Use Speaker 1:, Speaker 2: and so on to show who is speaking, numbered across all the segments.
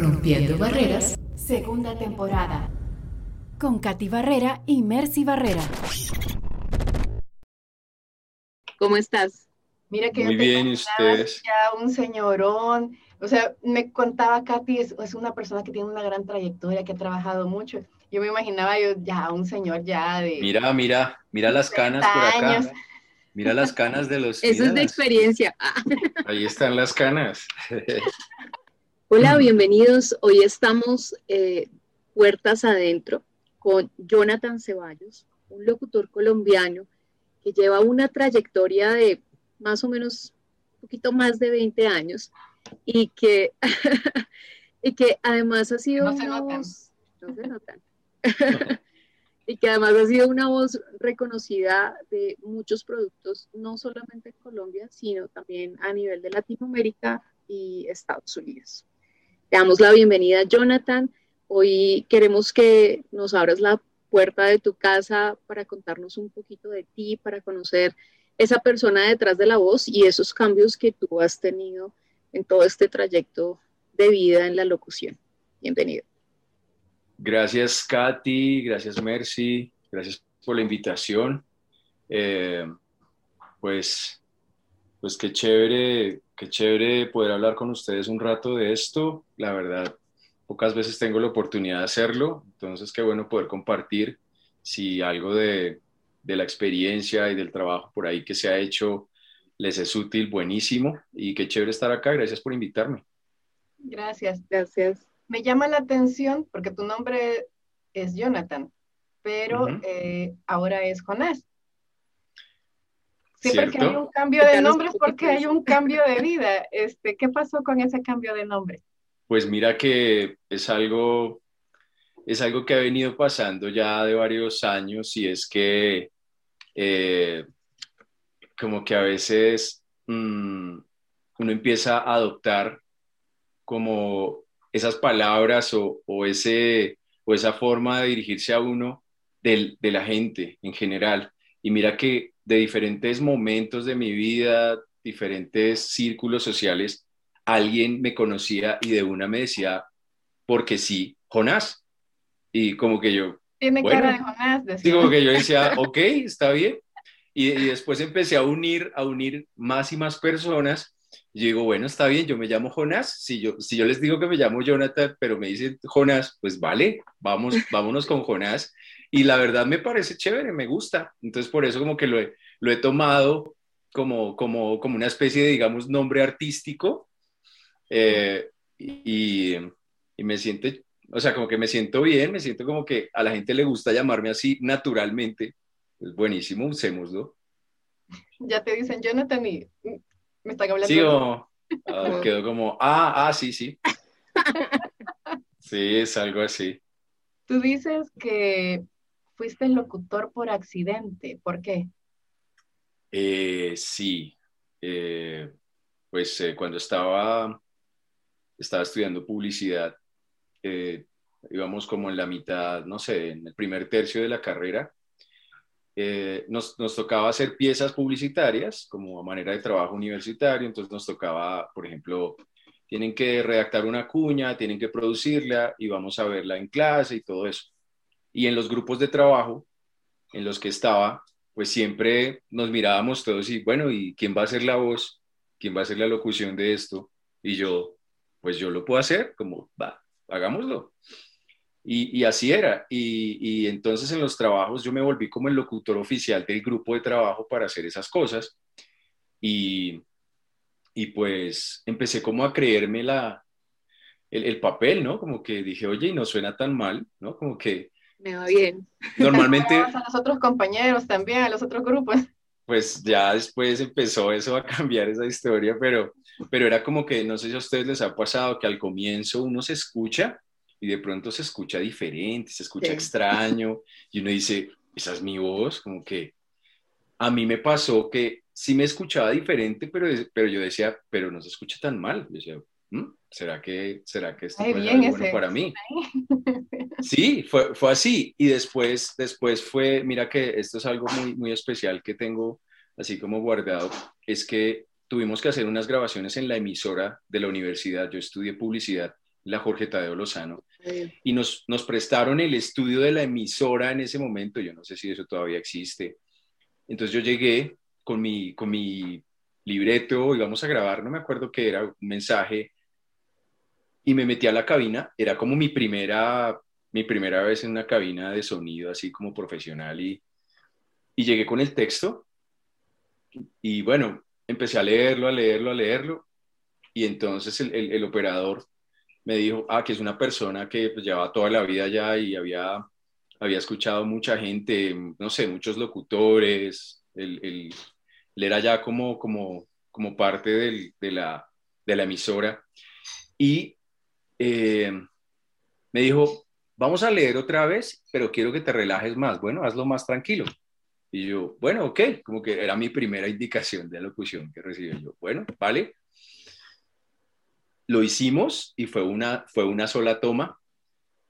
Speaker 1: Rompiendo Barreras, segunda temporada. Con Katy Barrera y Mercy Barrera.
Speaker 2: ¿Cómo estás?
Speaker 3: Mira que
Speaker 4: Muy
Speaker 3: yo
Speaker 4: bien, ¿y
Speaker 3: contaba
Speaker 4: ustedes?
Speaker 3: Ya un señorón. O sea, me contaba Katy, es, es una persona que tiene una gran trayectoria, que ha trabajado mucho. Yo me imaginaba yo ya un señor ya de
Speaker 4: Mira, mira, mira las canas por
Speaker 3: 30
Speaker 4: acá.
Speaker 3: años.
Speaker 4: Mira las canas de los.
Speaker 2: Eso es de experiencia. Ah.
Speaker 4: Ahí están las canas.
Speaker 2: Hola,
Speaker 4: Mm.
Speaker 2: bienvenidos. Hoy estamos eh, puertas adentro con Jonathan Ceballos, un locutor colombiano que lleva una trayectoria de más o menos un poquito más de 20 años y que, y que además ha sido
Speaker 3: No se
Speaker 2: una
Speaker 3: notan.
Speaker 2: voz, no se notan, y que además ha sido una voz reconocida de muchos productos, no solamente en Colombia, sino también a nivel de Latinoamérica y Estados Unidos. Te damos la bienvenida, Jonathan. Hoy queremos que nos abras la puerta de tu casa para contarnos un poquito de ti, para conocer esa persona detrás de la voz y esos cambios que tú has tenido en todo este trayecto de vida en la locución. Bienvenido.
Speaker 4: Gracias, Katy. Gracias, Mercy. Gracias por la invitación. Eh, pues, pues qué chévere, qué chévere poder hablar con ustedes un rato de esto. La verdad, pocas veces tengo la oportunidad de hacerlo, entonces qué bueno poder compartir si algo de, de la experiencia y del trabajo por ahí que se ha hecho les es útil, buenísimo. Y qué chévere estar acá. Gracias por invitarme.
Speaker 3: Gracias.
Speaker 2: Gracias.
Speaker 3: Me llama la atención porque tu nombre es Jonathan, pero eh, ahora es Jonás. Siempre que
Speaker 4: ¿Cierto?
Speaker 3: hay un cambio de nombre es porque hay un cambio de vida. Este, ¿qué pasó con ese cambio de nombre?
Speaker 4: Pues mira que es algo, es algo que ha venido pasando ya de varios años y es que eh, como que a veces mm, uno empieza a adoptar como esas palabras o, o ese, o esa forma de dirigirse a uno del- de la gente en general. Y mira que de diferentes momentos de mi vida, diferentes círculos sociales, alguien me conocía y de una me decía, porque sí, Jonás. Y como que yo,
Speaker 3: Tiene
Speaker 4: Bueno.
Speaker 3: cara de Jonás,
Speaker 4: sí,
Speaker 3: decía.
Speaker 4: como que yo decía, ok, está bien. Y, y después empecé a unir, a unir más y más personas. Y yo digo, bueno, está bien, yo me llamo Jonás. Si yo, si yo les digo que me llamo Jonathan, pero me dicen Jonás, pues vale, vamos, vámonos con Jonás. Y la verdad me parece chévere, me gusta. Entonces por eso como que lo he, lo he tomado como, como, como una especie de, digamos, nombre artístico. Eh, y, y me siento, o sea, como que me siento bien, me siento como que a la gente le gusta llamarme así naturalmente. Es buenísimo, usémoslo.
Speaker 3: Ya te dicen Jonathan y me están hablando.
Speaker 4: Sí, o ah, quedó como, ah, ah, sí, sí. Sí, es algo así.
Speaker 3: Tú dices que fuiste locutor por accidente. ¿Por qué?
Speaker 4: Eh, sí, Eh, pues eh, cuando estaba, estaba estudiando publicidad, íbamos como en la mitad, no sé, en el primer tercio de la carrera, nos, nos tocaba hacer piezas publicitarias como manera de trabajo universitario, entonces nos tocaba, por ejemplo, tienen que redactar una cuña, tienen que producirla y vamos a verla en clase y todo eso. Y en los grupos de trabajo en los que estaba, pues siempre nos mirábamos todos y bueno, ¿y quién va a hacer la voz? ¿Quién va a hacer la locución de esto? Y yo, pues yo lo puedo hacer, como, va, hagámoslo. Y, y así era. Y, y entonces en los trabajos yo me volví como el locutor oficial del grupo de trabajo para hacer esas cosas. Y, y pues empecé como a creerme la, el, el papel, ¿no? Como que dije, oye, y no suena tan mal, ¿no? Como que
Speaker 2: Me va bien.
Speaker 4: normalmente...
Speaker 3: A los otros compañeros también, a los otros grupos.
Speaker 4: pues ya después empezó eso a cambiar esa historia, pero, pero era como que, no sé si a ustedes les ha pasado que al comienzo uno se escucha y de pronto se escucha diferente, se escucha
Speaker 2: Sí.
Speaker 4: extraño y uno dice, esa es mi voz, como que a mí me pasó que sí me escuchaba diferente, pero, pero yo decía, pero no se escucha tan mal. Yo decía, "¿Mm? ¿Será que, será que esto
Speaker 3: Ay,
Speaker 4: algo bueno para mí? Sí, fue, fue así. Y después, después fue, mira que esto es algo muy, muy especial que tengo así como guardado, es que tuvimos que hacer unas grabaciones en la emisora de la universidad. Yo estudié publicidad la Jorge Tadeo Lozano, y nos, nos prestaron el estudio de la emisora en ese momento, yo no sé si eso todavía existe. Entonces yo llegué con mi, con mi libreto, íbamos a grabar, no me acuerdo qué era, un mensaje, y me metí a la cabina, era como mi primera, mi primera vez en una cabina de sonido, así como profesional, y, y llegué con el texto, y bueno, empecé a leerlo, a leerlo, a leerlo, y entonces el, el, operador me dijo, ah, que es una persona que pues, llevaba toda la vida ya y había, había escuchado mucha gente, no sé, muchos locutores, el, el, él era ya como, como, como parte del, de, la, de la emisora. Y eh, me dijo, vamos a leer otra vez, pero quiero que te relajes más. Bueno, hazlo más tranquilo. Y yo, bueno, ok, como que era mi primera indicación de locución que recibí yo. Bueno, vale. Lo hicimos y fue una, fue una sola toma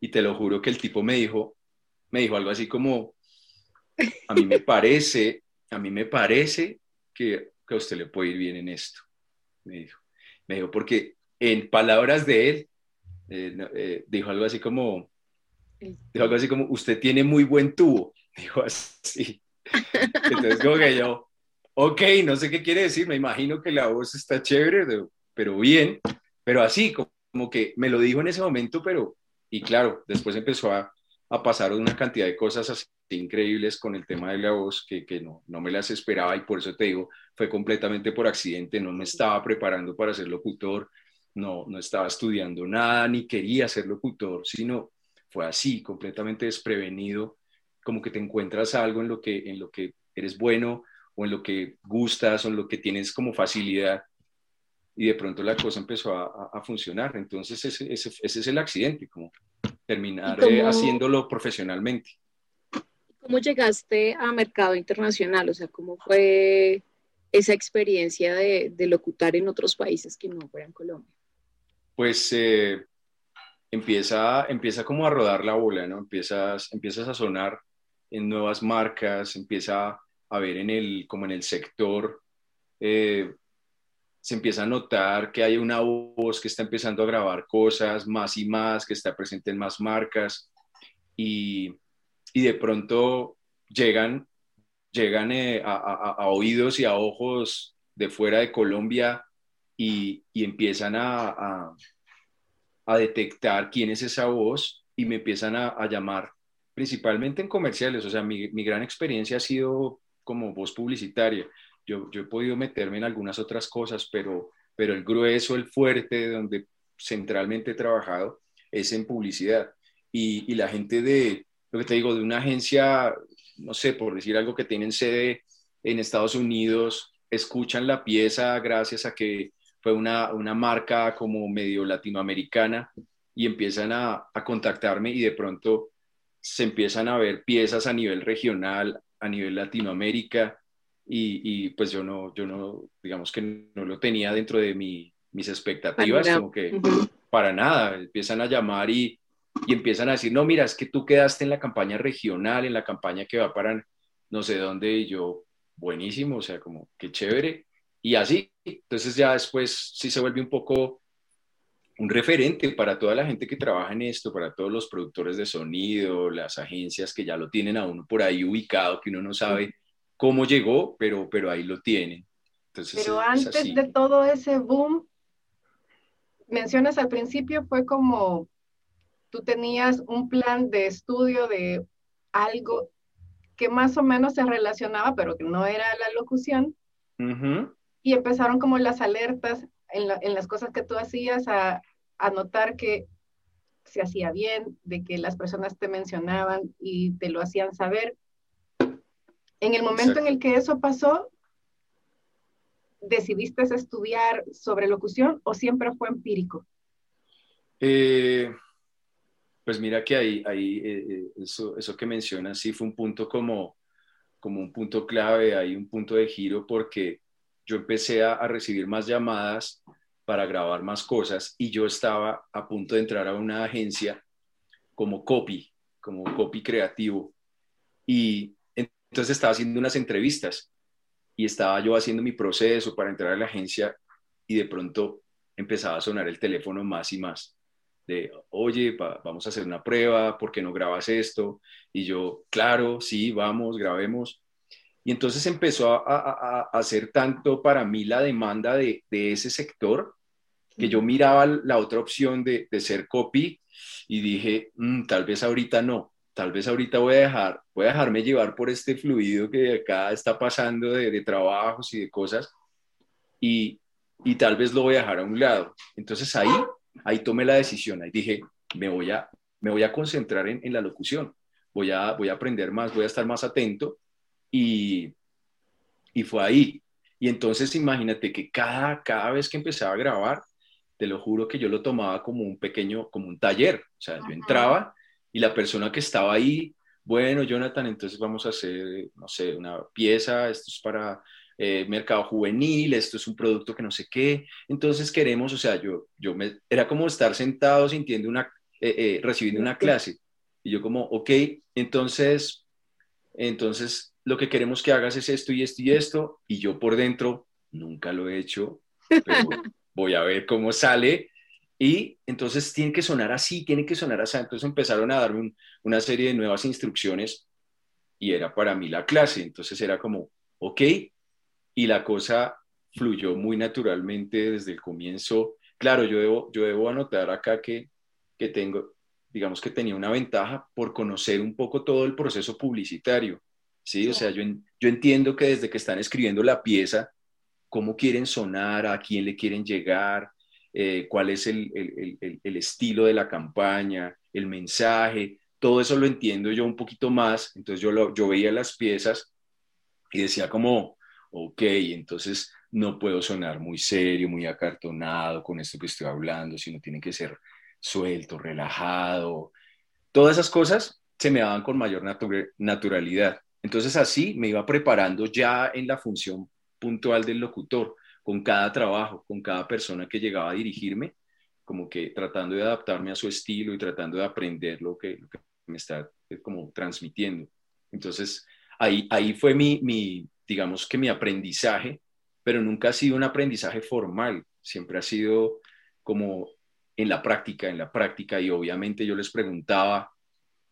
Speaker 4: y te lo juro que el tipo me dijo, me dijo algo así como, a mí me parece, a mí me parece que, que a usted le puede ir bien en esto, me dijo. Me dijo, porque en palabras de él, eh, eh, dijo algo así como, dijo algo así como, usted tiene muy buen tubo, dijo así. Entonces, como que yo, ok, no sé qué quiere decir, me imagino que la voz está chévere, pero bien, pero así, como que me lo dijo en ese momento, pero, y claro, después empezó a, a pasar una cantidad de cosas así increíbles con el tema de la voz que, que no, no me las esperaba y por eso te digo, fue completamente por accidente, no me estaba preparando para ser locutor, no, no estaba estudiando nada, ni quería ser locutor, sino fue así, completamente desprevenido como que te encuentras algo en lo que, en lo que eres bueno o en lo que gustas o en lo que tienes como facilidad y de pronto la cosa empezó a, funcionar. Entonces ese, ese, ese, es el accidente, como terminar eh, haciéndolo profesionalmente.
Speaker 2: ¿Cómo llegaste a mercado internacional? O sea, ¿cómo fue esa experiencia de, de locutar en otros países que no fueran Colombia?
Speaker 4: Pues eh, empieza, empieza como a rodar la bola, ¿no? Empiezas, empiezas a sonar en nuevas marcas, empieza a ver en el, como en el sector, eh, se empieza a notar que hay una voz que está empezando a grabar cosas más y más, que está presente en más marcas y, y de pronto llegan, llegan eh, a, oídos y a ojos de fuera de Colombia y, y empiezan a, a, detectar quién es esa voz y me empiezan a, llamar principalmente en comerciales, o sea, mi, gran experiencia ha sido como voz publicitaria. Yo, yo, he podido meterme en algunas otras cosas, pero, pero el grueso, el fuerte, donde centralmente he trabajado, es en publicidad. Y, y, la gente de, lo que te digo, de una agencia, no sé, por decir algo que tienen sede en Estados Unidos, escuchan la pieza gracias a que fue una, una marca como medio latinoamericana y empiezan a, a contactarme y de pronto se empiezan a ver piezas a nivel regional, a nivel Latinoamérica, y, y, pues yo no, yo no, digamos que no lo tenía dentro de mi, mis expectativas, como que para nada, empiezan a llamar y, y, empiezan a decir, no, mira, es que tú quedaste en la campaña regional, en la campaña que va para no sé dónde, y yo, buenísimo, o sea, como, qué chévere, y así, entonces ya después sí se vuelve un poco un referente para toda la gente que trabaja en esto, para todos los productores de sonido, las agencias que ya lo tienen a uno por ahí ubicado, que uno no sabe cómo llegó, pero, pero ahí lo tienen. Entonces,
Speaker 3: pero antes de todo ese boom, mencionas al principio, fue como tú tenías un plan de estudio de algo que más o menos se relacionaba, pero que no era la locución. Y empezaron como las alertas en, las cosas que tú hacías a, a notar que se hacía bien, de que las personas te mencionaban y te lo hacían saber. En el momento en el que eso pasó, ¿decidiste estudiar sobre locución o siempre fue empírico?
Speaker 4: Eh, pues mira que ahí, ahí eh, eh, eso, eso que mencionas sí fue un punto como, como un punto clave, hay un punto de giro porque yo empecé a, recibir más llamadas para grabar más cosas y yo estaba a punto de entrar a una agencia como copy, como copy creativo. Y entonces estaba haciendo unas entrevistas y estaba yo haciendo mi proceso para entrar a la agencia y de pronto empezaba a sonar el teléfono más y más. de, oye, vamos a hacer una prueba, ¿por qué no grabas esto? Y yo, claro, sí, vamos, grabemos. Y entonces empezó a, hacer tanto para mí la demanda de, ese sector que yo miraba la otra opción de, ser copy y dije, mm, tal vez ahorita no, tal vez ahorita voy a dejar, voy a dejarme llevar por este fluido que acá está pasando de, de trabajos y de cosas y, y, tal vez lo voy a dejar a un lado. Entonces ahí, ahí tomé la decisión, ahí dije, me voy a, me voy a concentrar en, en la locución, voy a, voy a aprender más, voy a estar más atento y, y fue ahí. Y entonces imagínate que cada, cada vez que empezaba a grabar, te lo juro que yo lo tomaba como un pequeño, como un taller. O sea, yo entraba y la persona que estaba ahí, bueno, Jonathan, entonces vamos a hacer, no sé, una pieza, esto es para eh, mercado juvenil, esto es un producto que no sé qué. Entonces queremos, o sea, yo, yo me, era como estar sentado sintiendo una, eh, eh, recibiendo una clase. Y yo como, ok, entonces, entonces lo que queremos que hagas es esto y esto y esto, y yo por dentro nunca lo he hecho, pero voy a ver cómo sale. Y entonces tiene que sonar así, tiene que sonar así. Entonces empezaron a darme una serie de nuevas instrucciones y era para mí la clase. Entonces era como, ok, y la cosa fluyó muy naturalmente desde el comienzo. Claro, yo debo, yo debo anotar acá que, que tengo, digamos que tenía una ventaja por conocer un poco todo el proceso publicitario. ¿Sí? O sea, yo, yo entiendo que desde que están escribiendo la pieza, cómo quieren sonar, a quién le quieren llegar, eh, cuál es el, el, el, estilo de la campaña, el mensaje, todo eso lo entiendo yo un poquito más. Entonces yo, lo, yo veía las piezas y decía como, ok, entonces no puedo sonar muy serio, muy acartonado con esto que estoy hablando, sino tiene que ser suelto, relajado. Todas esas cosas se me daban con mayor naturalidad. Entonces así me iba preparando ya en la función puntual del locutor, con cada trabajo, con cada persona que llegaba a dirigirme, como que tratando de adaptarme a su estilo y tratando de aprender lo que, me está eh, como transmitiendo. Entonces ahí, ahí fue mi, mi, digamos que mi aprendizaje, pero nunca ha sido un aprendizaje formal, siempre ha sido como en la práctica, en la práctica, y obviamente yo les preguntaba,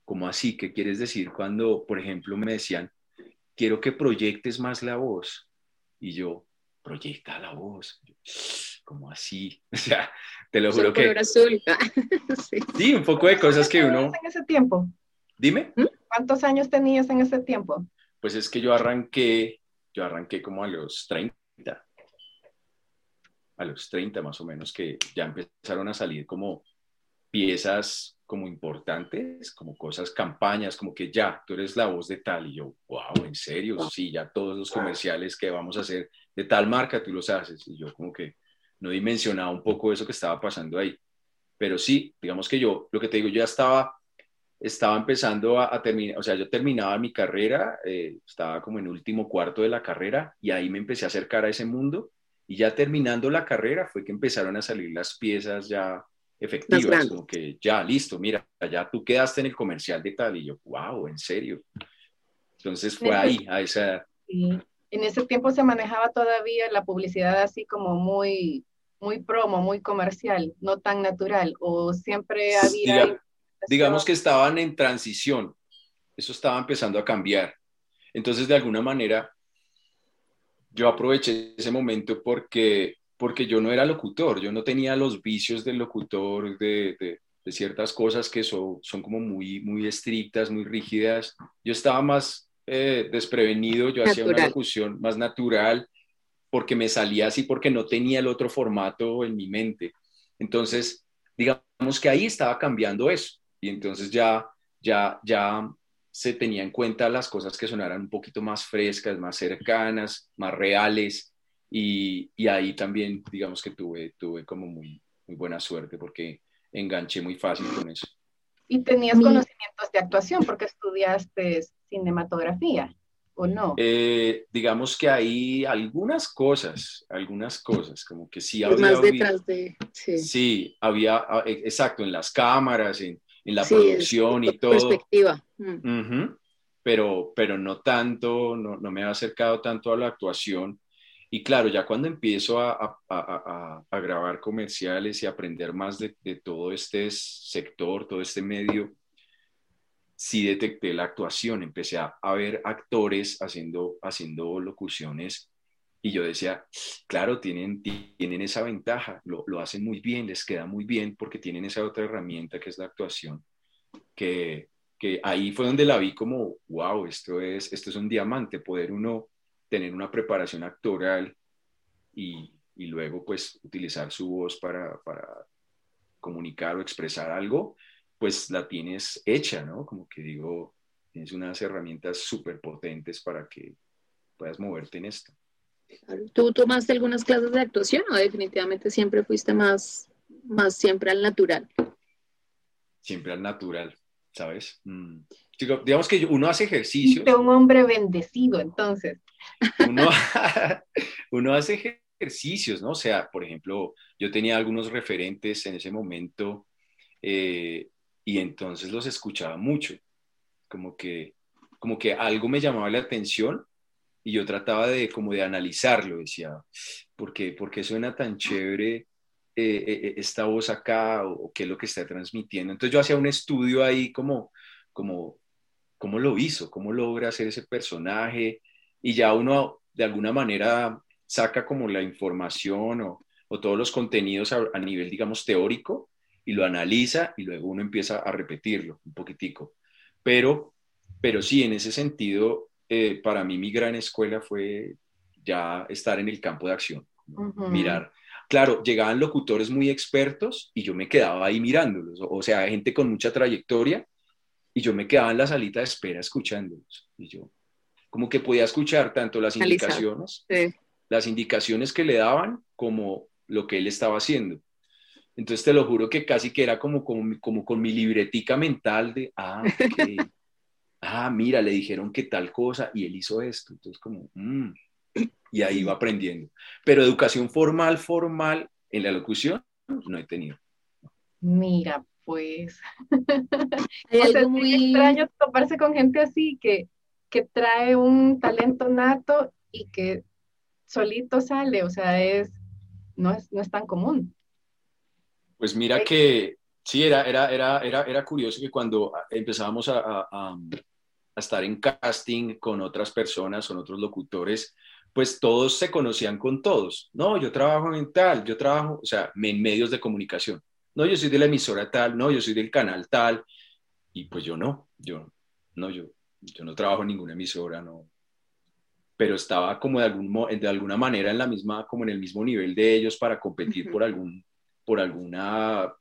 Speaker 4: ¿Cómo así? ¿Qué quieres decir cuando, por ejemplo, me decían, quiero que proyectes más la voz? Y yo, proyecta la voz. ¿Cómo así? O sea, te lo juro que... Azul. sí. sí. un poco de cosas que uno...
Speaker 3: en ese tiempo?
Speaker 4: Dime.
Speaker 3: ¿Mm? ¿Cuántos años tenías en ese tiempo?
Speaker 4: Pues es que yo arranqué, yo arranqué como a los 30. A los 30 más o menos, que ya empezaron a salir como piezas como importantes, como cosas, campañas, como que ya, tú eres la voz de tal, y yo, wow, en serio, sí, ya todos los comerciales que vamos a hacer de tal marca, tú los haces, y yo como que no dimensionaba un poco eso que estaba pasando ahí, pero sí, digamos que yo, lo que te digo, ya estaba, estaba empezando a, terminar, o sea, yo terminaba mi carrera, eh, estaba como en último cuarto de la carrera, y ahí me empecé a acercar a ese mundo, y ya terminando la carrera fue que empezaron a salir las piezas ya efectivas, como que ya, listo, mira, ya tú quedaste en el comercial de tal, y yo, wow, en serio. Entonces fue ahí, a esa edad.
Speaker 3: En ese tiempo se manejaba todavía la publicidad así como muy, muy promo, muy comercial, no tan natural, o siempre había...
Speaker 4: digamos que estaban en transición, eso estaba empezando a cambiar. Entonces, de alguna manera, yo aproveché ese momento porque porque yo no era locutor, yo no tenía los vicios del locutor, de, de, ciertas cosas que son, son como muy, muy estrictas, muy rígidas. Yo estaba más eh, desprevenido, yo hacía una locución más natural, porque me salía así, porque no tenía el otro formato en mi mente. Entonces, digamos que ahí estaba cambiando eso. Y entonces ya, ya, ya se tenía en cuenta las cosas que sonaran un poquito más frescas, más cercanas, más reales y, y, ahí también, digamos que tuve, tuve como muy, muy buena suerte porque enganché muy fácil con eso.
Speaker 3: ¿Y tenías conocimientos de actuación porque estudiaste cinematografía o no?
Speaker 4: Eh, digamos que hay algunas cosas, algunas cosas, como que sí
Speaker 2: había... Más detrás de...
Speaker 4: Sí. sí, había, ah, e, exacto, en las cámaras, en, en la producción y todo.
Speaker 2: Perspectiva.
Speaker 4: pero, pero no tanto, no, no me ha acercado tanto a la actuación Y claro, ya cuando empiezo a, grabar comerciales y aprender más de, todo este sector, todo este medio, sí detecté la actuación, empecé a, ver actores haciendo, haciendo locuciones y yo decía, claro, tienen, tienen esa ventaja, lo, lo, hacen muy bien, les queda muy bien porque tienen esa otra herramienta que es la actuación, que, que ahí fue donde la vi como, wow, esto es, esto es un diamante, poder uno tener una preparación actoral y, y luego pues utilizar su voz para, para, comunicar o expresar algo, pues la tienes hecha, ¿no? Como que digo, tienes unas herramientas súper potentes para que puedas moverte en esto.
Speaker 2: ¿Tú tomaste algunas clases de actuación o definitivamente siempre fuiste más, más siempre al natural?
Speaker 4: Siempre al natural, ¿sabes? Mm. digamos que uno hace ejercicios.
Speaker 3: De un hombre bendecido, entonces.
Speaker 4: Uno, uno hace ejercicios, ¿no? O sea, por ejemplo, yo tenía algunos referentes en ese momento eh, y entonces los escuchaba mucho, como que, como que algo me llamaba la atención y yo trataba de como de analizarlo, decía, ¿por qué, por qué suena tan chévere eh, eh, esta voz acá o, qué es lo que está transmitiendo? Entonces yo hacía un estudio ahí como, como, cómo lo hizo, cómo logra hacer ese personaje y ya uno de alguna manera saca como la información o, o todos los contenidos a, a, nivel, digamos, teórico y lo analiza y luego uno empieza a repetirlo un poquitico. Pero, pero sí, en ese sentido, eh, para mí mi gran escuela fue ya estar en el campo de acción, mirar. Claro, llegaban locutores muy expertos y yo me quedaba ahí mirándolos, o sea, gente con mucha trayectoria y yo me quedaba en la salita de espera escuchándolos. Y yo, como que podía escuchar tanto las indicaciones, las indicaciones que le daban como lo que él estaba haciendo. Entonces te lo juro que casi que era como, como, como con mi libretica mental de, ah, ok, ah, mira, le dijeron que tal cosa y él hizo esto. Entonces, como, mm", y ahí va aprendiendo. Pero educación formal, formal en la locución, no he tenido.
Speaker 3: Mira, pues. es muy extraño toparse con gente así que, que trae un talento nato y que solito sale, o sea, es, no es, no es tan común.
Speaker 4: Pues mira que sí, era, era, era, era, era curioso que cuando empezábamos a, a estar en casting con otras personas, con otros locutores, pues todos se conocían con todos. No, yo trabajo en tal, yo trabajo, o sea, en medios de comunicación. No, yo soy de la emisora tal, no, yo soy del canal tal. Y pues yo no, yo no, yo, yo no trabajo en ninguna emisora, no. Pero estaba como de, algún, de alguna manera en la misma, como en el mismo nivel de ellos para competir por, algún, por alguna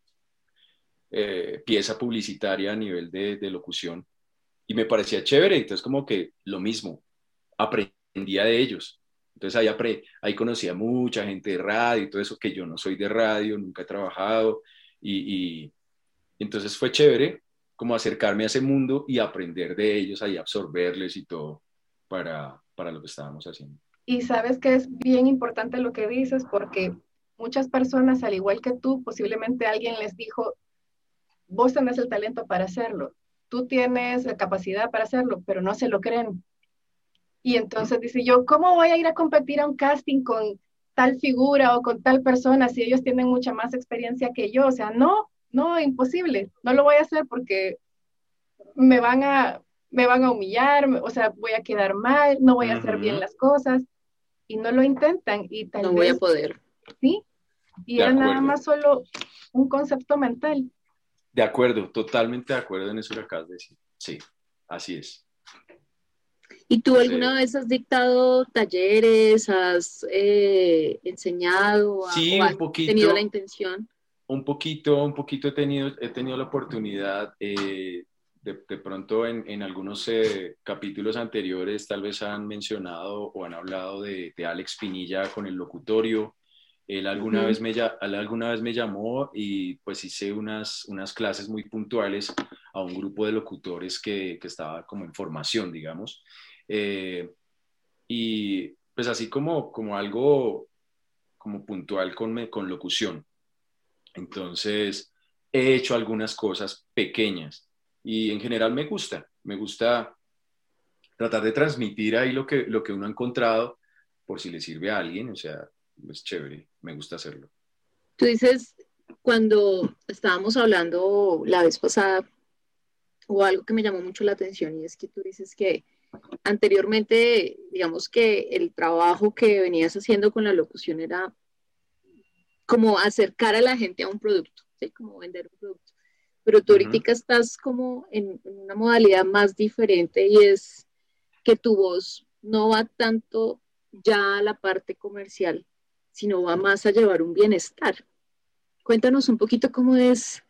Speaker 4: eh, pieza publicitaria a nivel de, de locución y me parecía chévere, entonces como que lo mismo, aprendía de ellos. Entonces ahí, apre ahí conocía mucha gente de radio y todo eso, que yo no soy de radio, nunca he trabajado, y, y entonces fue chévere como acercarme a ese mundo y aprender de ellos, ahí absorberles y todo para, para lo que estábamos haciendo.
Speaker 3: Y sabes que es bien importante lo que dices porque muchas personas, al igual que tú, posiblemente alguien les dijo, vos tenés el talento para hacerlo tú tienes la capacidad para hacerlo, pero no se lo creen. Y entonces dice yo, ¿cómo voy a ir a competir a un casting con tal figura o con tal persona si ellos tienen mucha más experiencia que yo? O sea, no, no, imposible, no lo voy a hacer porque me van a, me van a humillar, o sea, voy a quedar mal, no voy a hacer bien las cosas y no lo intentan y tal
Speaker 2: no voy a poder.
Speaker 3: Sí, y era nada más solo un concepto mental.
Speaker 4: De acuerdo, totalmente de acuerdo en eso que acabas de decir. Sí, así es.
Speaker 2: ¿Y tú alguna vez has dictado talleres, has eh, enseñado,
Speaker 4: sí,
Speaker 2: has
Speaker 4: poquito,
Speaker 2: tenido la intención?
Speaker 4: Un poquito, un poquito he tenido, he tenido la oportunidad, eh, de, pronto en, en algunos eh, capítulos anteriores tal vez han mencionado o han hablado de, de Alex Pinilla con el locutorio, él alguna, vez me, alguna vez me llamó y pues hice unas, unas clases muy puntuales a un grupo de locutores que, que estaba como en formación, digamos. Eh, y pues así como, como algo como puntual con, con locución. Entonces, he hecho algunas cosas pequeñas y en general me gusta, me gusta tratar de transmitir ahí lo que, lo que uno ha encontrado por si le sirve a alguien, o sea, es chévere, me gusta hacerlo.
Speaker 2: Tú dices, cuando estábamos hablando la vez pasada, o algo que me llamó mucho la atención, y es que tú dices que anteriormente, digamos que el trabajo que venías haciendo con la locución era como acercar a la gente a un producto, ¿sí? como vender un producto. Pero tú ahorita estás como en, una modalidad más diferente y es que tu voz no va tanto ya a la parte comercial, sino va más a llevar un bienestar. Cuéntanos un poquito cómo es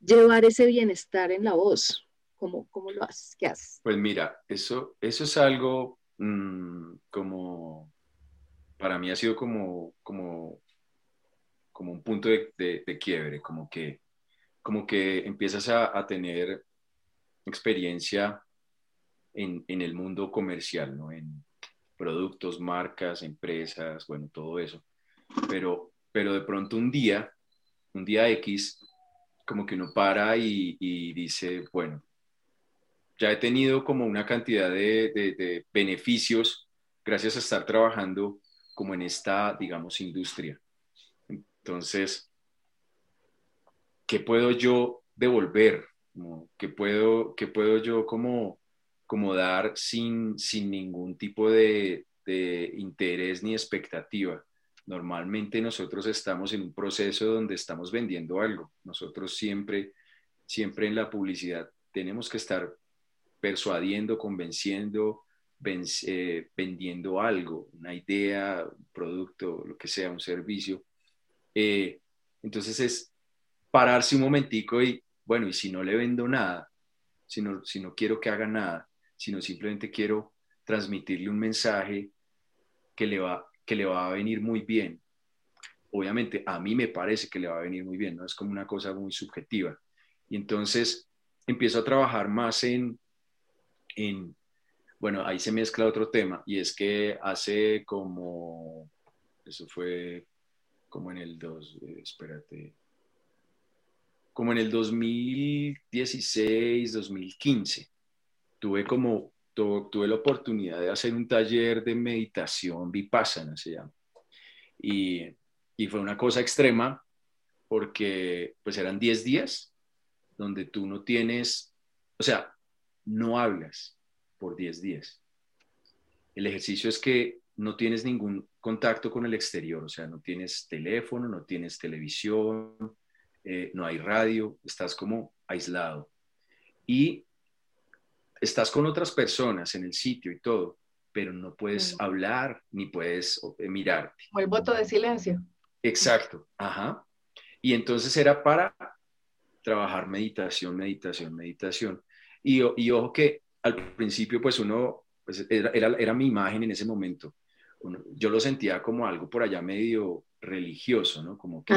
Speaker 2: llevar ese bienestar en la voz. ¿Cómo, cómo lo haces? ¿Qué haces?
Speaker 4: Pues mira, eso, eso es algo mm, como, para mí ha sido como, como, como un punto de, quiebre, como que, como que empiezas a, a tener experiencia en, en, el mundo comercial, ¿no? En productos, marcas, empresas, bueno, todo eso. Pero, pero de pronto un día, un día X, como que uno para y dice, bueno, ya he tenido como una cantidad de, de, beneficios gracias a estar trabajando como en esta, digamos, industria. Entonces, ¿qué puedo yo devolver? ¿Qué puedo, qué puedo yo como, como dar sin, sin ningún tipo de, de interés ni expectativa? Normalmente nosotros estamos en un proceso donde estamos vendiendo algo. Nosotros siempre, siempre en la publicidad tenemos que estar persuadiendo, convenciendo, eh, vendiendo algo, una idea, un producto, lo que sea, un servicio. Eh, entonces es pararse un momentico y, bueno, y si no le vendo nada, si no, si no quiero que haga nada, sino simplemente quiero transmitirle un mensaje que le va, que le va a venir muy bien. Obviamente a mí me parece que le va a venir muy bien, ¿no? Es como una cosa muy subjetiva. Y entonces empiezo a trabajar más en, bueno, ahí se mezcla otro tema y es que hace como, eso fue como en el dos, eh, espérate, como en el 2016, 2015, tuve como, tuve la oportunidad de hacer un taller de meditación vipassana, se llama. Y, y fue una cosa extrema porque pues eran 10 días donde tú no tienes, o sea, no hablas por 10 días. El ejercicio es que no tienes ningún contacto con el exterior, o sea, no tienes teléfono, no tienes televisión, eh, no hay radio, estás como aislado. Y estás con otras personas en el sitio y todo, pero no puedes hablar ni puedes eh, mirarte.
Speaker 3: O el voto de silencio.
Speaker 4: Exacto, ajá. Y entonces era para trabajar meditación, meditación, meditación. Y, ojo que al principio, pues uno, pues era, era, mi imagen en ese momento. Yo lo sentía como algo por allá medio religioso, ¿no? Como que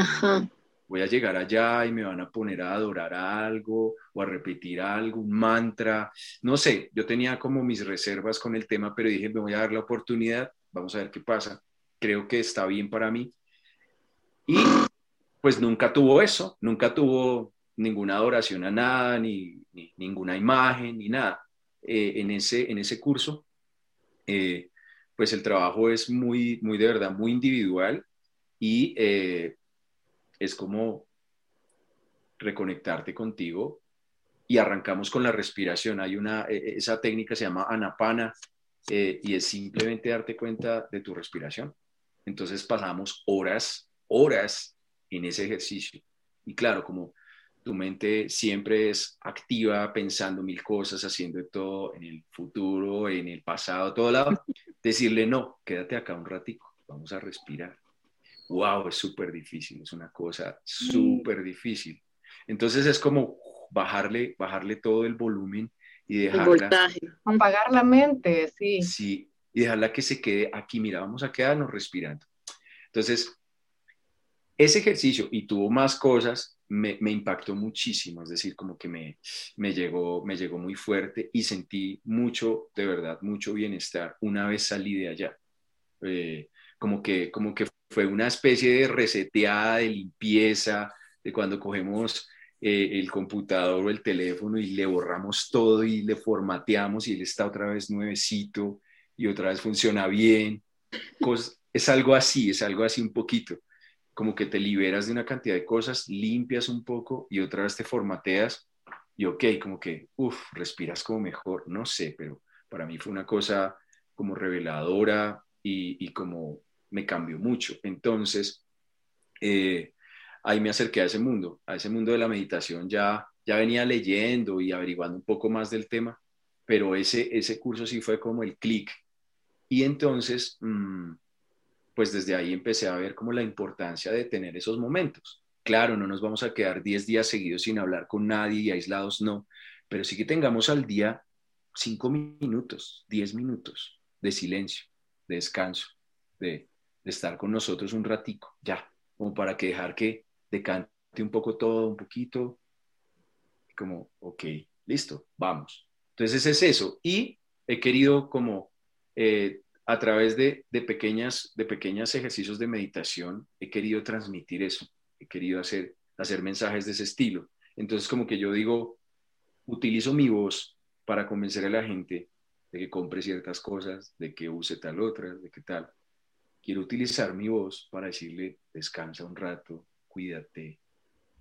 Speaker 4: voy a llegar allá y me van a poner a adorar algo o a repetir algo, un mantra. No sé, yo tenía como mis reservas con el tema, pero dije, me voy a dar la oportunidad, vamos a ver qué pasa. Creo que está bien para mí. Y pues nunca tuvo eso, nunca tuvo ninguna adoración a nada, ni, ninguna imagen, ni nada. Eh, en, ese, en ese curso, eh, pues el trabajo es muy, muy de verdad, muy individual y eh, es como reconectarte contigo y arrancamos con la respiración. Hay una, e, esa técnica se llama anapana y es simplemente darte cuenta de tu respiración. Entonces pasamos horas, horas en ese ejercicio. Y claro, como tu mente siempre es activa, pensando mil cosas, haciendo todo en el futuro, en el pasado, todo lado, decirle no, quédate acá un ratico, vamos a respirar. Wow, es súper difícil, es una cosa súper difícil. Entonces es como bajarle, bajarle todo el volumen y dejarla...
Speaker 3: Apagar la mente, sí.
Speaker 4: Sí, y dejarla que se quede aquí, mira, vamos a quedarnos respirando. Entonces, ese ejercicio, y tuvo más cosas, me, impactó muchísimo, es decir, como que me, me, llegó, me llegó muy fuerte y sentí mucho, de verdad, mucho bienestar una vez salí de allá. Eh, como, que, como que fue una especie de reseteada, de limpieza, de cuando cogemos eh, el computador o el teléfono y le borramos todo y le formateamos y él está otra vez nuevecito y otra vez funciona bien. es algo así, es algo así un poquito, como que te liberas de una cantidad de cosas, limpias un poco y otra vez te formateas y ok, como que, uff, respiras como mejor, no sé, pero para mí fue una cosa como reveladora y, y como me cambió mucho. Entonces, eh, ahí me acerqué a ese mundo, a ese mundo de la meditación. Ya, ya venía leyendo y averiguando un poco más del tema, pero ese, ese curso sí fue como el clic. Y entonces, mm, pues desde ahí empecé a ver como la importancia de tener esos momentos. Claro, no nos vamos a quedar 10 días seguidos sin hablar con nadie y aislados, no, pero sí que tengamos al día 5 minutos, 10 minutos de silencio, de descanso, de, estar con nosotros un ratico, ya, como para que dejar que decante un poco todo, un poquito, como, ok, listo, vamos. Entonces es eso. Y he querido como eh, a través de, de, pequeñas, de pequeños ejercicios de meditación, he querido transmitir eso, he querido hacer, hacer mensajes de ese estilo. Entonces como que yo digo, utilizo mi voz para convencer a la gente de que compre ciertas cosas, de que use tal otra, de que tal quiero utilizar mi voz para decirle, descansa un rato, cuídate,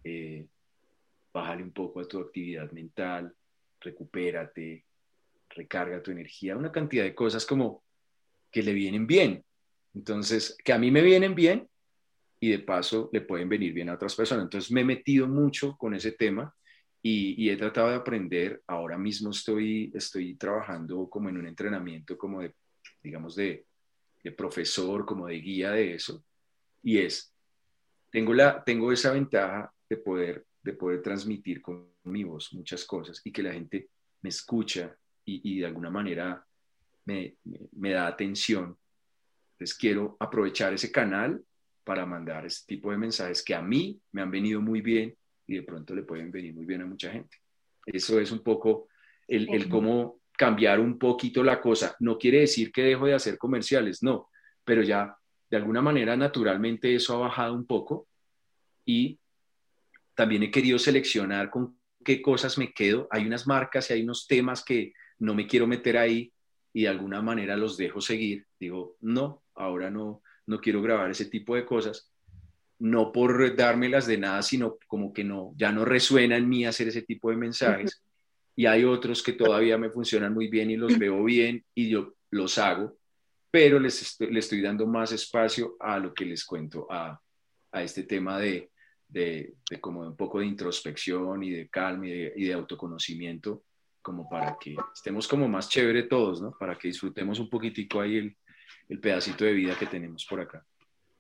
Speaker 4: eh, bájale un poco a tu actividad mental, recupérate, recarga tu energía, una cantidad de cosas como que le vienen bien. Entonces, que a mí me vienen bien y de paso le pueden venir bien a otras personas. Entonces, me he metido mucho con ese tema y, he tratado de aprender. Ahora mismo estoy, estoy trabajando como en un entrenamiento como de, digamos, de de profesor, como de guía de eso, y es, tengo, la, tengo esa ventaja de poder, de poder transmitir con mi voz muchas cosas y que la gente me escucha y, de alguna manera me, me, da atención. Entonces quiero aprovechar ese canal para mandar ese tipo de mensajes que a mí me han venido muy bien y de pronto le pueden venir muy bien a mucha gente. Eso es un poco el, el cómo, cambiar un poquito la cosa. No quiere decir que dejo de hacer comerciales, no, pero ya de alguna manera naturalmente eso ha bajado un poco y también he querido seleccionar con qué cosas me quedo. Hay unas marcas y hay unos temas que no me quiero meter ahí y de alguna manera los dejo seguir. Digo, no, ahora no, no quiero grabar ese tipo de cosas. No por dármelas de nada, sino como que no, ya no resuena en mí hacer ese tipo de mensajes y hay otros que todavía me funcionan muy bien y los veo bien y yo los hago, pero les estoy, estoy dando más espacio a lo que les cuento, a, a este tema de, de, de, como un poco de introspección y de calma y de, y de, autoconocimiento, como para que estemos como más chévere todos, ¿no? Para que disfrutemos un poquitico ahí el, el pedacito de vida que tenemos por acá.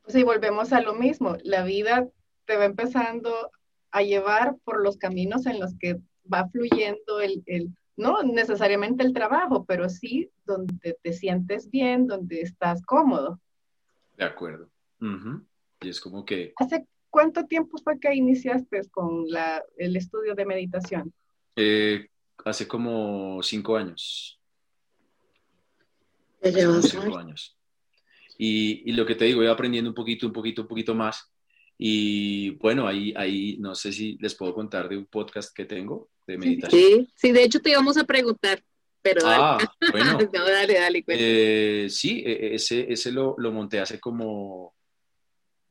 Speaker 3: Sí, volvemos a lo mismo. La vida te va empezando a llevar por los caminos en los que va fluyendo el, el, no necesariamente el trabajo, pero sí donde te sientes bien, donde estás cómodo.
Speaker 4: De acuerdo. Y es como que...
Speaker 3: ¿Hace cuánto tiempo fue que iniciaste con la, el estudio de meditación?
Speaker 4: Eh, hace como cinco años. cinco años. Y, y, lo que te digo, voy aprendiendo un poquito, un poquito, un poquito más. Y bueno, ahí, ahí no sé si les puedo contar de un podcast que tengo de meditación.
Speaker 2: Sí, sí, de hecho te íbamos a preguntar, pero
Speaker 4: ah, bueno.
Speaker 2: no, dale, dale.
Speaker 4: Eh, sí, e, e, ese, ese lo, lo, monté hace como